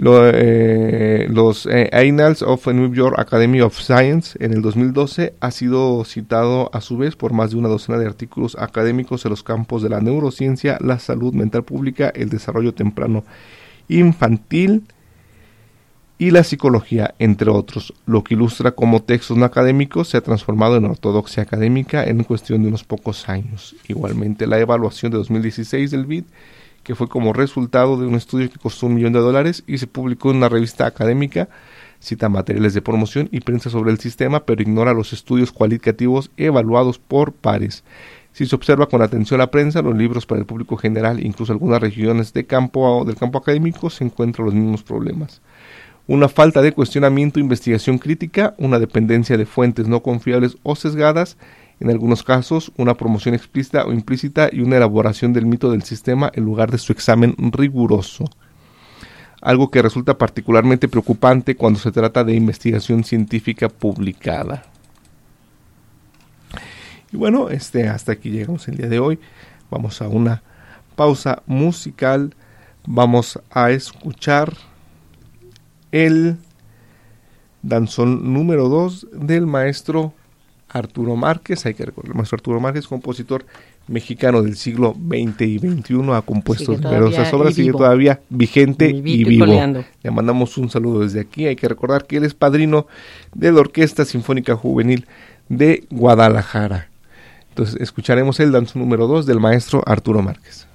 eh, los eh, Annals of New York Academy of Science en el 2012 ha sido citado a su vez por más de una docena de artículos académicos en los campos de la neurociencia, la salud mental pública, el desarrollo temprano infantil, y la psicología, entre otros, lo que ilustra cómo textos no académicos se ha transformado en ortodoxia académica en cuestión de unos pocos años. Igualmente, la evaluación de 2016 del BID, que fue como resultado de un estudio que costó un millón de dólares y se publicó en una revista académica, cita materiales de promoción y prensa sobre el sistema, pero ignora los estudios cualitativos evaluados por pares. Si se observa con atención la prensa, los libros para el público general, incluso algunas regiones de campo, del campo académico, se encuentran los mismos problemas una falta de cuestionamiento, investigación crítica, una dependencia de fuentes no confiables o sesgadas, en algunos casos una promoción explícita o implícita y una elaboración del mito del sistema en lugar de su examen riguroso. Algo que resulta particularmente preocupante cuando se trata de investigación científica publicada. Y bueno, este, hasta aquí llegamos el día de hoy. Vamos a una pausa musical. Vamos a escuchar el danzón número 2 del maestro Arturo Márquez. Hay que recordar, el maestro Arturo Márquez, compositor mexicano del siglo XX y XXI, ha compuesto numerosas obras, sigue todavía vigente y vivo. Le mandamos un saludo desde aquí. Hay que recordar que él es padrino de la Orquesta Sinfónica Juvenil de Guadalajara. Entonces, escucharemos el danzón número 2 del maestro Arturo Márquez.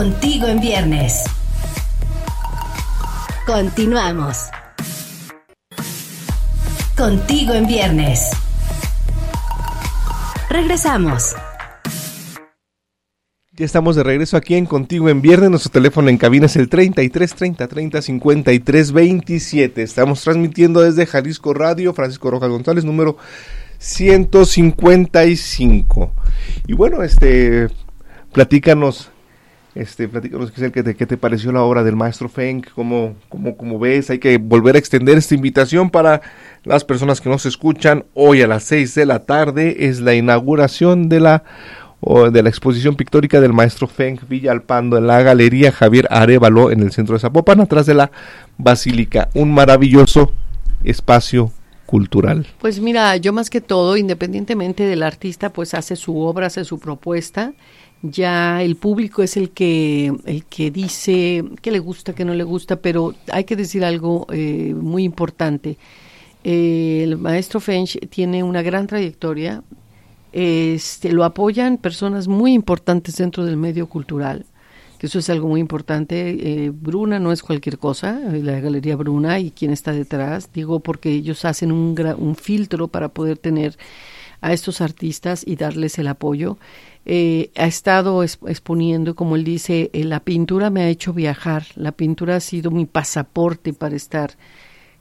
Contigo en viernes. Continuamos. Contigo en viernes. Regresamos. Ya estamos de regreso aquí en Contigo en Viernes. Nuestro teléfono en cabina es el 33 30 30 53 27. Estamos transmitiendo desde Jalisco Radio, Francisco Rojas González, número 155. Y bueno, este, platícanos, este, platícanos qué, te, qué te pareció la obra del maestro Feng, cómo, cómo, cómo ves, hay que volver a extender esta invitación para las personas que nos escuchan. Hoy a las 6 de la tarde es la inauguración de la de la exposición pictórica del maestro Feng Villalpando en la Galería Javier Arevalo en el centro de Zapopan, atrás de la Basílica. Un maravilloso espacio cultural. Pues mira, yo más que todo, independientemente del artista, pues hace su obra, hace su propuesta. Ya el público es el que el que dice que le gusta, que no le gusta, pero hay que decir algo eh, muy importante. el maestro Fench tiene una gran trayectoria, este, lo apoyan personas muy importantes dentro del medio cultural, que eso es algo muy importante. Eh, Bruna no es cualquier cosa, eh, la Galería Bruna y quien está detrás, digo porque ellos hacen un, un filtro para poder tener a estos artistas y darles el apoyo. Eh, ha estado exponiendo, como él dice, la pintura me ha hecho viajar, la pintura ha sido mi pasaporte para estar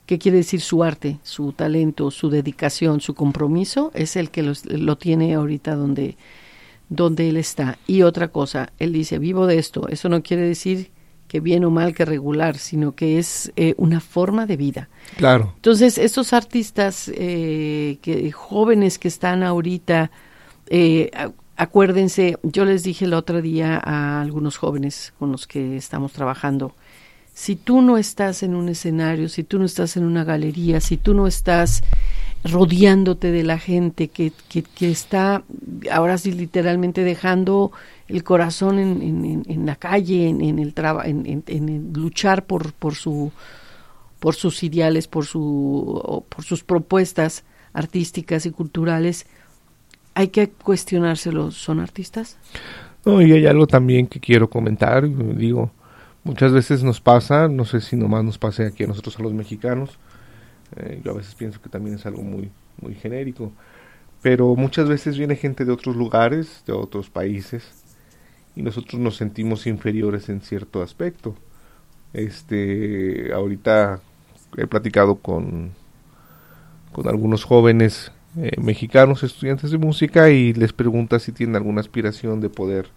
¿Qué quiere decir su arte, su talento, su dedicación, su compromiso? Es el que lo tiene ahorita donde, donde él está. Y otra cosa, él dice, vivo de esto. Eso no quiere decir que bien o mal, que regular, sino que es eh, una forma de vida. Claro. Entonces, estos artistas eh, que, jóvenes que están ahorita, eh, acuérdense, yo les dije el otro día a algunos jóvenes con los que estamos trabajando, si tú no estás en un escenario, si tú no estás en una galería, si tú no estás rodeándote de la gente que, que, está ahora sí literalmente dejando el corazón en, la calle, en, el en, luchar por, por, su, por sus ideales, por, su, por sus propuestas artísticas y culturales, hay que cuestionárselo. ¿Son artistas? No, y hay algo también que quiero comentar, digo, Muchas veces nos pasa, no sé si nomás nos pase aquí a nosotros a los mexicanos, eh, yo a veces pienso que también es algo muy, muy genérico, pero muchas veces viene gente de otros lugares, de otros países, y nosotros nos sentimos inferiores en cierto aspecto. Este, ahorita he platicado con, con algunos jóvenes eh, mexicanos, estudiantes de música, y les pregunta si tienen alguna aspiración de poder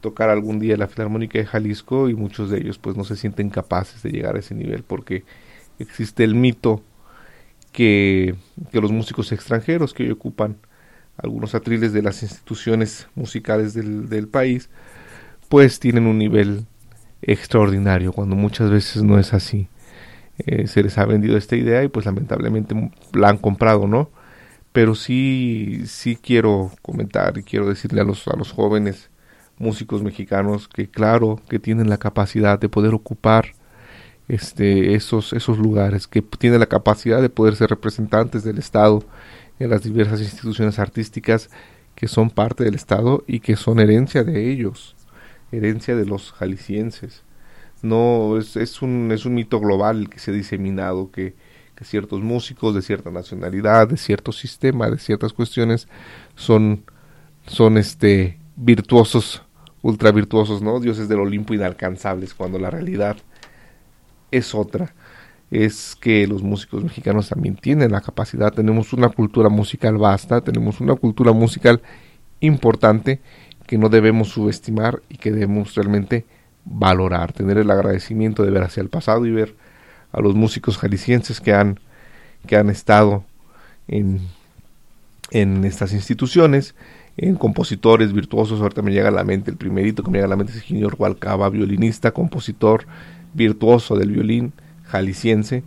tocar algún día la Filarmónica de Jalisco y muchos de ellos pues no se sienten capaces de llegar a ese nivel porque existe el mito que, que los músicos extranjeros que hoy ocupan algunos atriles de las instituciones musicales del, del país pues tienen un nivel extraordinario cuando muchas veces no es así. Eh, se les ha vendido esta idea y pues lamentablemente la han comprado no pero sí sí quiero comentar y quiero decirle a los a los jóvenes músicos mexicanos que claro que tienen la capacidad de poder ocupar este esos esos lugares que tienen la capacidad de poder ser representantes del estado en las diversas instituciones artísticas que son parte del estado y que son herencia de ellos herencia de los jaliscienses. No es, es un es un mito global que se ha diseminado que, que ciertos músicos de cierta nacionalidad de cierto sistema de ciertas cuestiones son son este virtuosos ultra virtuosos, ¿no? Dioses del Olimpo inalcanzables, cuando la realidad es otra. Es que los músicos mexicanos también tienen la capacidad, tenemos una cultura musical vasta, tenemos una cultura musical importante que no debemos subestimar y que debemos realmente valorar, tener el agradecimiento de ver hacia el pasado y ver a los músicos jaliscienses que han, que han estado en, en estas instituciones en compositores virtuosos, ahorita me llega a la mente, el primerito que me llega a la mente es señor Hualcaba, violinista, compositor virtuoso del violín jalisciense,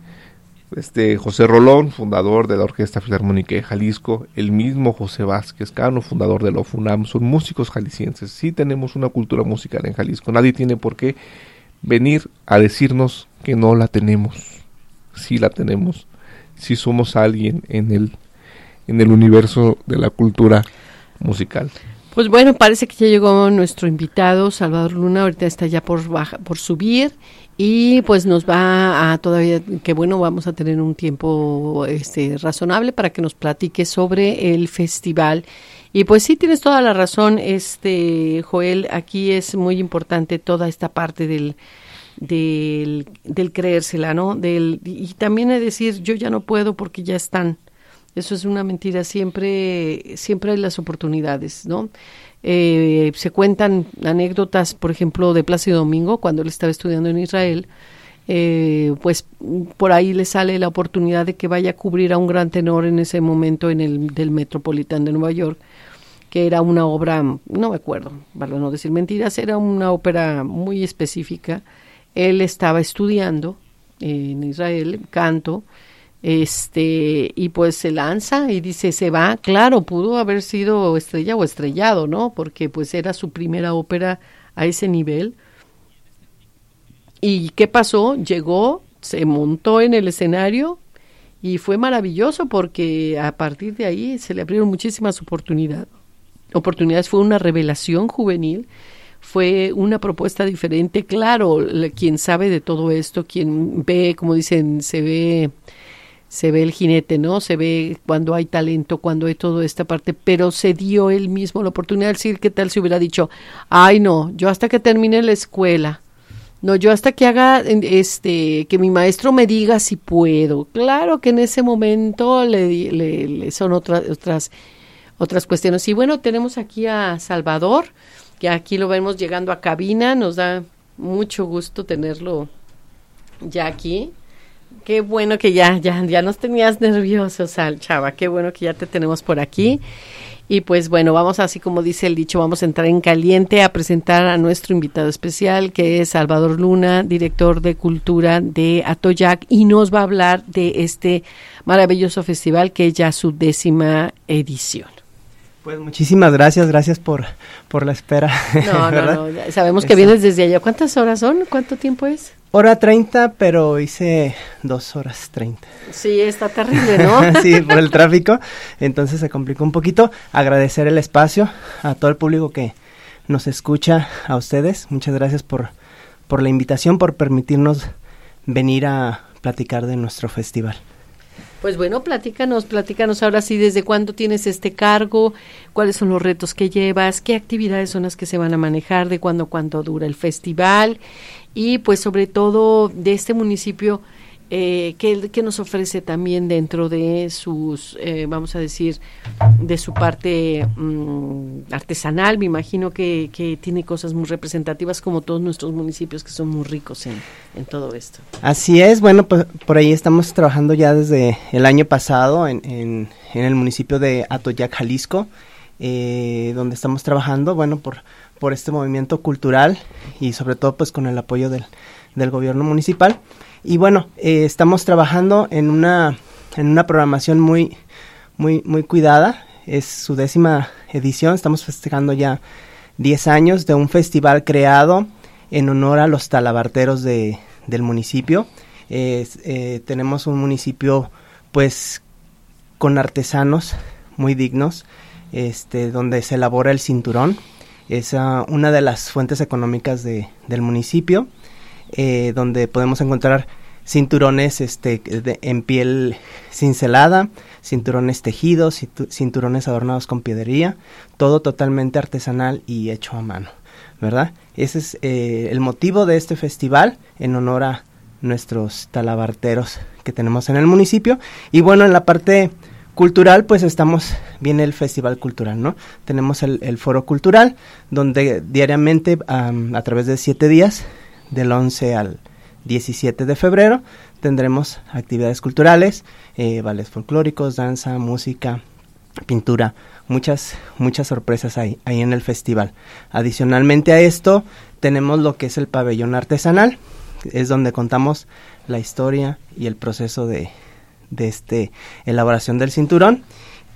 este José Rolón, fundador de la Orquesta Filarmónica de Jalisco, el mismo José Vázquez Cano, fundador de la OFUNAM, son músicos jaliscienses. Sí tenemos una cultura musical en Jalisco, nadie tiene por qué venir a decirnos que no la tenemos. Sí la tenemos. Sí somos alguien en el en el universo de la cultura musical. Pues bueno, parece que ya llegó nuestro invitado, Salvador Luna, ahorita está ya por, por subir y pues nos va a todavía, que bueno, vamos a tener un tiempo este, razonable para que nos platique sobre el festival. Y pues sí, tienes toda la razón, este Joel, aquí es muy importante toda esta parte del, del, del creérsela, ¿no? Del, y también es decir, yo ya no puedo porque ya están. Eso es una mentira, siempre, siempre hay las oportunidades, ¿no? Eh, se cuentan anécdotas, por ejemplo, de Plácido Domingo, cuando él estaba estudiando en Israel, eh, pues por ahí le sale la oportunidad de que vaya a cubrir a un gran tenor en ese momento en el del Metropolitan de Nueva York, que era una obra, no me acuerdo, para no decir mentiras, era una ópera muy específica. Él estaba estudiando en Israel canto este y pues se lanza y dice se va claro pudo haber sido estrella o estrellado no porque pues era su primera ópera a ese nivel y qué pasó llegó se montó en el escenario y fue maravilloso porque a partir de ahí se le abrieron muchísimas oportunidades oportunidades. Fue una revelación juvenil fue una propuesta diferente. Claro quien sabe de todo esto quien ve como dicen se ve se ve el jinete, ¿no? Se ve cuando hay talento, cuando hay toda esta parte, pero se dio él mismo la oportunidad de decir qué tal si hubiera dicho, ay no, yo hasta que termine la escuela, no, yo hasta que haga, este, que mi maestro me diga si puedo. Claro que en ese momento le, le, son otras, otras, otras cuestiones. Y bueno, tenemos aquí a Salvador, que aquí lo vemos llegando a cabina, nos da mucho gusto tenerlo ya aquí. Qué bueno que ya, ya, ya nos tenías nerviosos, chava. Qué bueno que ya te tenemos por aquí. Y pues bueno, vamos así como dice el dicho, vamos a entrar en caliente a presentar a nuestro invitado especial, que es Salvador Luna, director de cultura de Atoyac, y nos va a hablar de este maravilloso festival que es ya su décima edición. Pues muchísimas gracias, gracias por, por la espera. No, no, (laughs) no, sabemos que vienes desde allá. ¿Cuántas horas son? ¿Cuánto tiempo es? Hora 30, pero hice dos horas 30. Sí, está terrible, ¿no? (laughs) sí, por el tráfico. Entonces se complicó un poquito. Agradecer el espacio a todo el público que nos escucha, a ustedes. Muchas gracias por, por la invitación, por permitirnos venir a platicar de nuestro festival. Pues bueno, platícanos, platícanos ahora sí, desde cuándo tienes este cargo, cuáles son los retos que llevas, qué actividades son las que se van a manejar, de cuándo cuánto dura el festival y pues sobre todo de este municipio eh, que, nos ofrece también dentro de sus, eh, vamos a decir, de su parte mm, artesanal. Me imagino que, tiene cosas muy representativas como todos nuestros municipios que son muy ricos en, en todo esto. Así es, bueno, pues por ahí estamos trabajando ya desde el año pasado en, en, en el municipio de Atoyac, Jalisco, eh, donde estamos trabajando, bueno, por por este movimiento cultural y sobre todo pues con el apoyo del, del gobierno municipal. Y bueno, eh, estamos trabajando en una, en una programación muy, muy, muy cuidada. Es su décima edición. Estamos festejando ya 10 años de un festival creado en honor a los talabarteros de, del municipio. Eh, tenemos un municipio pues con artesanos muy dignos, este, donde se elabora el cinturón, es ah, una de las fuentes económicas de, del municipio, eh, donde podemos encontrar cinturones este, en piel cincelada, cinturones tejidos, cinturones adornados con piedrería, todo totalmente artesanal y hecho a mano, ¿verdad? Ese es eh, el motivo de este festival en honor a nuestros talabarteros que tenemos en el municipio. Y bueno, en la parte Cultural, pues estamos, viene el Festival Cultural, ¿no? Tenemos el, Foro Cultural, donde diariamente, a través de siete días, del 11 al 17 de febrero, tendremos actividades culturales, eh, ballets folclóricos, danza, música, pintura, muchas, muchas sorpresas ahí, ahí en el festival. Adicionalmente a esto, tenemos lo que es el pabellón artesanal, es donde contamos la historia y el proceso de, de este elaboración del cinturón.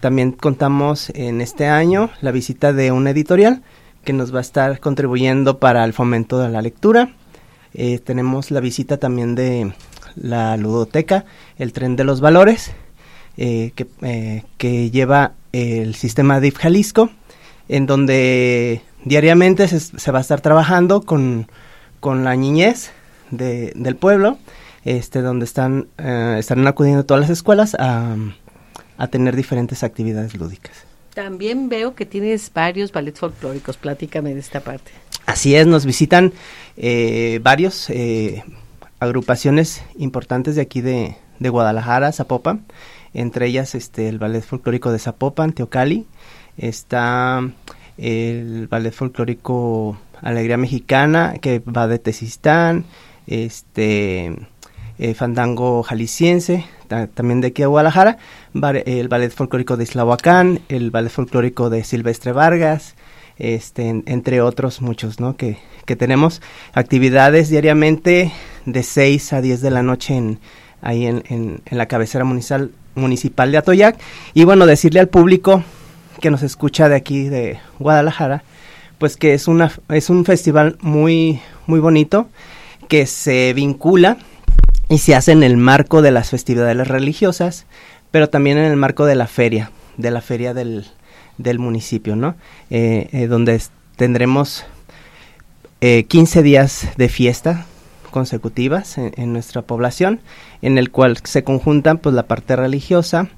También contamos en este año la visita de un editorial que nos va a estar contribuyendo para el fomento de la lectura. Eh, tenemos la visita también de la ludoteca, el tren de los valores, eh, que, eh, que, lleva el sistema DIF Jalisco en donde diariamente se, va a estar trabajando con, con la niñez de, del pueblo, este, donde están, eh, están acudiendo todas las escuelas a, a tener diferentes actividades lúdicas. También veo que tienes varios ballets folclóricos, platícame de esta parte. Así es, nos visitan eh, varios eh, agrupaciones importantes de aquí de, de Guadalajara, Zapopan, entre ellas este, el Ballet Folclórico de Zapopan, Teocali, está el Ballet Folclórico Alegría Mexicana, que va de Tesistán, este, eh, Fandango Jalisciense, también de aquí a Guadalajara, el Ballet Folclórico de Islahuacán, el Ballet Folclórico de Silvestre Vargas, este, entre otros muchos, ¿no? Que, que tenemos actividades diariamente de 6 a 10 de la noche en, ahí en, en, la cabecera municipal, municipal de Atoyac. Y bueno, decirle al público que nos escucha de aquí de Guadalajara, pues que es, una, es un festival muy, muy bonito que se vincula y se hace en el marco de las festividades religiosas, pero también en el marco de la feria, de la feria del, del municipio, ¿no? Eh, eh, donde tendremos 15 eh, días de fiesta consecutivas en, nuestra población, en el cual se conjuntan pues la parte religiosa,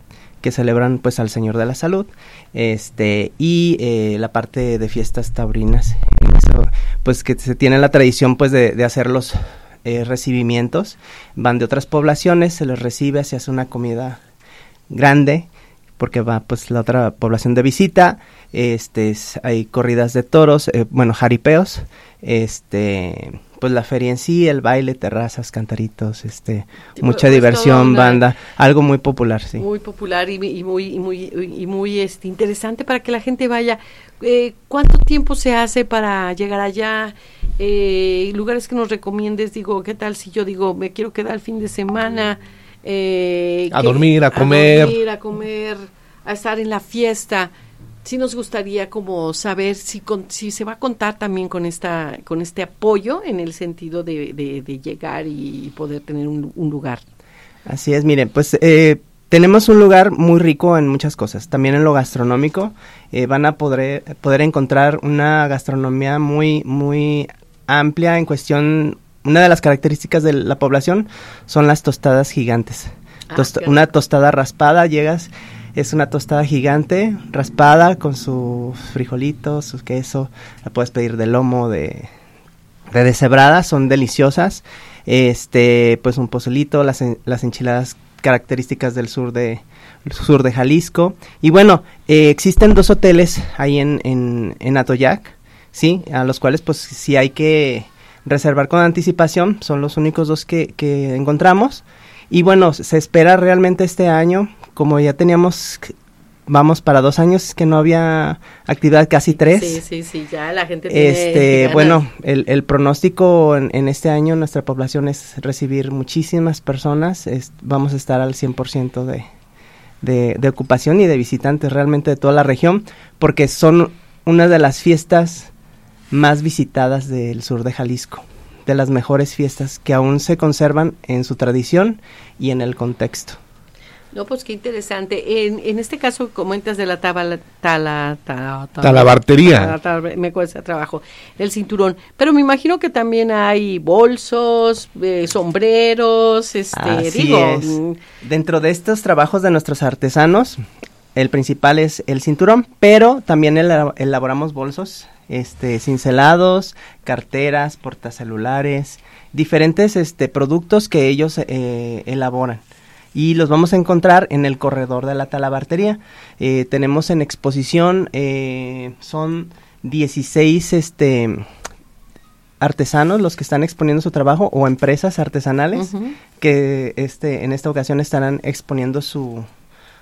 que celebran pues al Señor de la Salud, este, y la parte de fiestas taurinas, pues que se tiene la tradición pues de, de hacer los recibimientos, van de otras poblaciones, se les recibe, se hace una comida grande, porque va pues la otra población de visita, este hay corridas de toros, eh, bueno, jaripeos, este pues la feria en sí, el baile, terrazas, cantaritos, este mucha pues, diversión, banda, algo muy popular, sí. Muy popular y, muy y muy y muy este interesante para que la gente vaya. Eh, ¿Cuánto tiempo se hace para llegar allá? Eh, lugares que nos recomiendes, digo, ¿qué tal si yo digo me quiero quedar el fin de semana? Eh, a dormir, a comer. A dormir, a comer, a estar en la fiesta. Sí nos gustaría como saber si, si se va a contar también con esta con este apoyo en el sentido de, de, llegar y poder tener un, lugar. Así es, miren, pues eh, tenemos un lugar muy rico en muchas cosas, también en lo gastronómico. Eh, van a poder, poder encontrar una gastronomía muy, muy amplia en cuestión una de las características de la población son las tostadas gigantes. Ah, una tostada raspada, llegas, es una tostada gigante, raspada, con sus frijolitos, su queso, la puedes pedir de lomo, de, de deshebrada, son deliciosas. Este, pues un pozolito, las, las enchiladas características del sur de, sur de Jalisco. Y bueno, eh, existen dos hoteles ahí en, en, en Atoyac, ¿sí? A los cuales pues sí hay que reservar con anticipación, son los únicos dos que, que encontramos. Y bueno, se espera realmente este año, como ya teníamos vamos para dos años que no había actividad, casi tres. Sí, sí, sí, ya la gente tiene Este, bueno, el, el pronóstico en, en, este año nuestra población es recibir muchísimas personas, vamos a estar al 100% de, de, de ocupación y de visitantes realmente de toda la región, porque son una de las fiestas más visitadas del sur de Jalisco, de las mejores fiestas que aún se conservan en su tradición y en el contexto. No, pues qué interesante. En, en este caso comentas de la tabla, tala, talabartería. me cuesta trabajo. El cinturón. Pero me imagino que también hay bolsos, eh, sombreros, este, digo. Mm. Dentro de estos trabajos de nuestros artesanos, el principal es el cinturón, pero también elaboramos bolsos este, cincelados, carteras, portacelulares, diferentes este, productos que ellos eh, elaboran. Y los vamos a encontrar en el corredor de la talabartería. Eh, tenemos en exposición, eh, son 16 este, artesanos los que están exponiendo su trabajo o empresas artesanales que este, en esta ocasión estarán exponiendo su,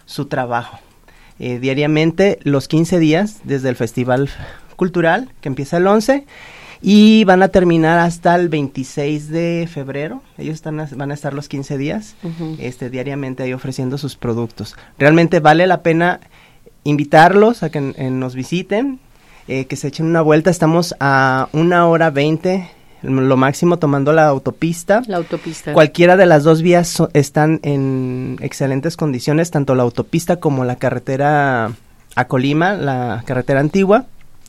su trabajo. diariamente, los 15 días desde el Festival cultural que empieza el 11 y van a terminar hasta el 26 de febrero. Ellos están van a estar los 15 días este, diariamente ahí ofreciendo sus productos. Realmente vale la pena invitarlos a que nos visiten, eh, que se echen una vuelta. Estamos a una hora 20 lo máximo tomando la autopista. La autopista. Cualquiera de las dos vías están en excelentes condiciones, tanto la autopista como la carretera a Colima, la carretera antigua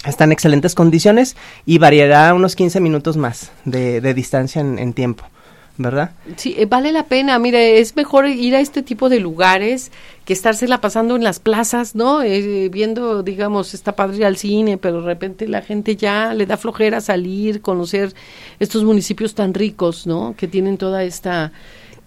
está en excelentes condiciones y variará unos 15 minutos más de, de distancia en, tiempo. ¿verdad? Sí, eh, vale la pena. Mire, es mejor ir a este tipo de lugares que estársela pasando en las plazas, ¿no? Eh, viendo, digamos, está padre al cine, pero de repente la gente ya le da flojera salir, conocer estos municipios tan ricos, ¿no? Que tienen toda esta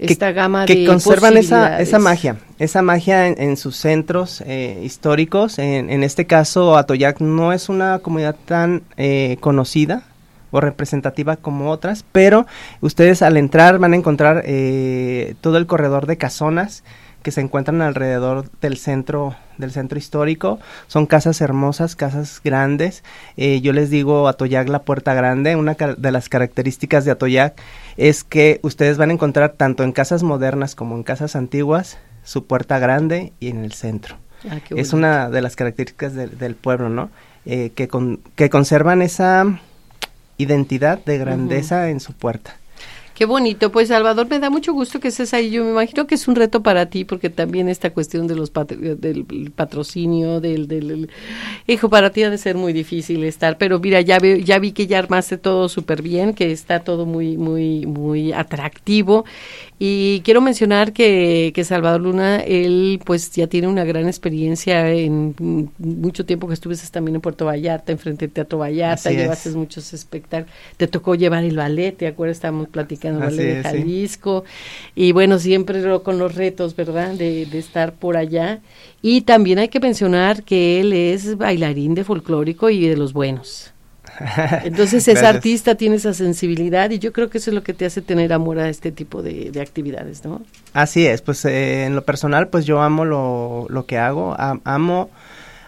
esta gama que de conservan esa, esa magia, esa magia en, en sus centros eh, históricos. En, en este caso, Atoyac no es una comunidad tan eh, conocida o representativa como otras, pero ustedes al entrar van a encontrar eh, todo el corredor de casonas que se encuentran alrededor del centro del centro histórico. Son casas hermosas, casas grandes. Eh, yo les digo Atoyac la puerta grande. Una de las características de Atoyac es que ustedes van a encontrar tanto en casas modernas como en casas antiguas su puerta grande y en el centro. Ah, Es una de las características del- del pueblo, ¿no? Eh, que, con- que conservan esa identidad de grandeza en su puerta. Qué bonito, pues Salvador, me da mucho gusto que estés ahí. Yo me imagino que es un reto para ti, porque también esta cuestión de los del patrocinio, del, del, hijo, para ti ha de ser muy difícil estar. Pero mira, ya veo, ya vi que ya armaste todo súper bien, que está todo muy, muy, muy atractivo. Y quiero mencionar que, que Salvador Luna, él pues ya tiene una gran experiencia en mucho tiempo que estuviste también en Puerto Vallarta, enfrente del Teatro Vallarta, Así es. llevaste muchos espectáculos. Te tocó llevar el ballet, ¿te acuerdas? Estábamos platicando el ballet de sí. Jalisco. Y bueno, siempre con los retos, ¿verdad? De, de estar por allá. Y también hay que mencionar que él es bailarín de folclórico y de los buenos. (laughs) Entonces es Gracias. artista, tiene esa sensibilidad y yo creo que eso es lo que te hace tener amor a este tipo de, de actividades, ¿no? Así es, pues eh, en lo personal, pues yo amo lo, lo que hago, am- amo,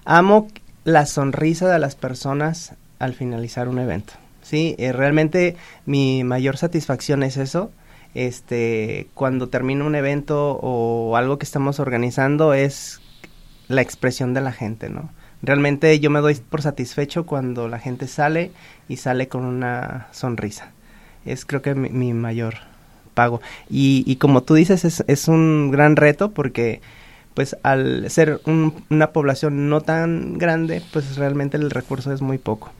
amo la sonrisa de las personas al finalizar un evento. Sí, Eh, realmente mi mayor satisfacción es eso. Este, cuando termina un evento o algo que estamos organizando es la expresión de la gente, ¿no? Realmente yo me doy por satisfecho cuando la gente sale y sale con una sonrisa. Es creo que mi, mi mayor pago. Y, y como tú dices, es, es un gran reto porque pues al ser un- una población no tan grande, pues realmente el recurso es muy poco.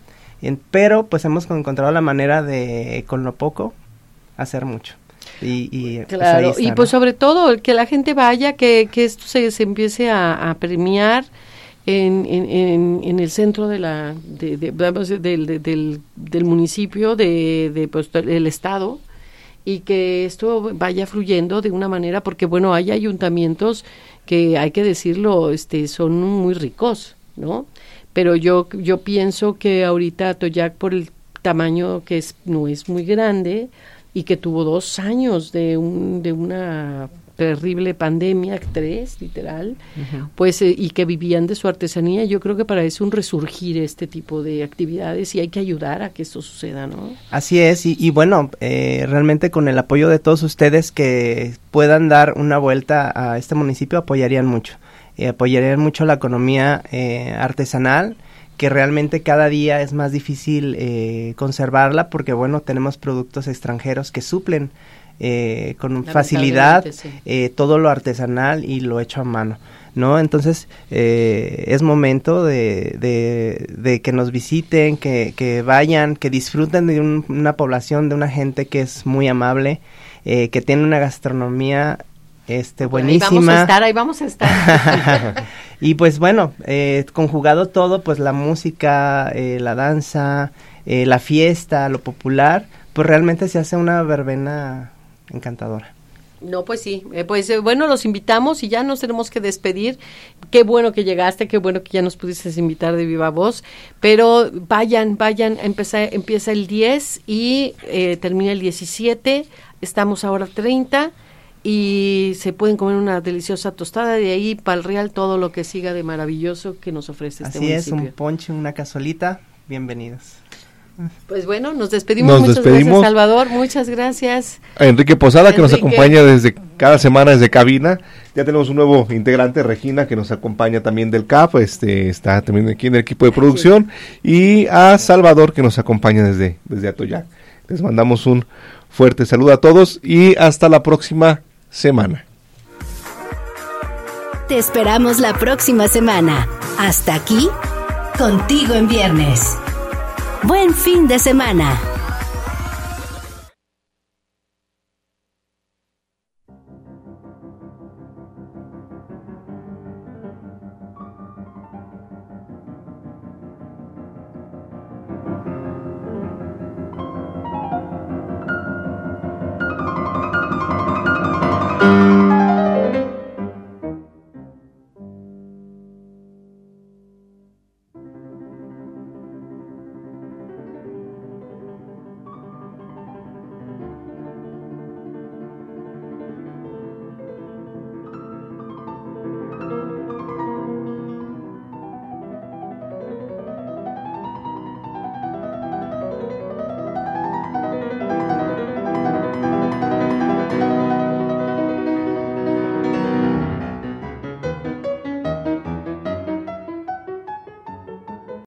En- pero pues hemos encontrado la manera de con lo poco hacer mucho. Y, y, pues, Claro, está, y ¿no? pues sobre todo que la gente vaya, que, que esto se, se empiece a, a premiar en, en, en, el centro de la, de, de- de- del, del municipio, de, pues, del estado, y que esto vaya fluyendo de una manera, porque bueno, hay ayuntamientos que hay que decirlo, este, son muy ricos, ¿no? Pero yo, yo pienso que ahorita Toyac por el tamaño que es, no es muy grande y que tuvo dos años de un, de una terrible pandemia, tres, literal, pues eh, y que vivían de su artesanía, yo creo que para eso un resurgir este tipo de actividades y hay que ayudar a que esto suceda, ¿no? Así es, y, y bueno, eh, realmente con el apoyo de todos ustedes que puedan dar una vuelta a este municipio, apoyarían mucho. Eh, apoyarían mucho la economía eh, artesanal, que realmente cada día es más difícil eh, conservarla porque, bueno, tenemos productos extranjeros que suplen eh, con facilidad sí. eh, todo lo artesanal y lo hecho a mano. ¿No? Entonces eh, es momento de, de, de que nos visiten, que, que vayan, que disfruten de un- una población, de una gente que es muy amable, eh, que tiene una gastronomía este, Ahí buenísima. vamos a estar, ahí vamos a estar. (laughs) y pues bueno, eh, conjugado todo, pues la música, eh, la danza, eh, la fiesta, lo popular, pues realmente se hace una verbena encantadora. No, pues sí, eh, pues eh, bueno, los invitamos y ya nos tenemos que despedir. Qué bueno que llegaste, qué bueno que ya nos pudiste invitar de viva voz, pero vayan, vayan, empieza, empieza el 10 y eh, termina el 17, estamos ahora 30 y se pueden comer una deliciosa tostada de ahí para el real todo lo que siga de maravilloso que nos ofrece este Así es, municipio. un ponche, una cazuelita, bienvenidos. Pues bueno, nos despedimos, Nos muchas despedimos. gracias Salvador, muchas gracias. A Enrique Posada, que nos acompaña desde cada semana desde cabina. Ya tenemos un nuevo integrante, Regina, que nos acompaña también del CAP, este, está también aquí en el equipo de producción. Y a Salvador, que nos acompaña desde, desde Atoyac. Les mandamos un fuerte saludo a todos y hasta la próxima semana. Te esperamos la próxima semana. Hasta aquí, contigo en viernes. Buen fin de semana.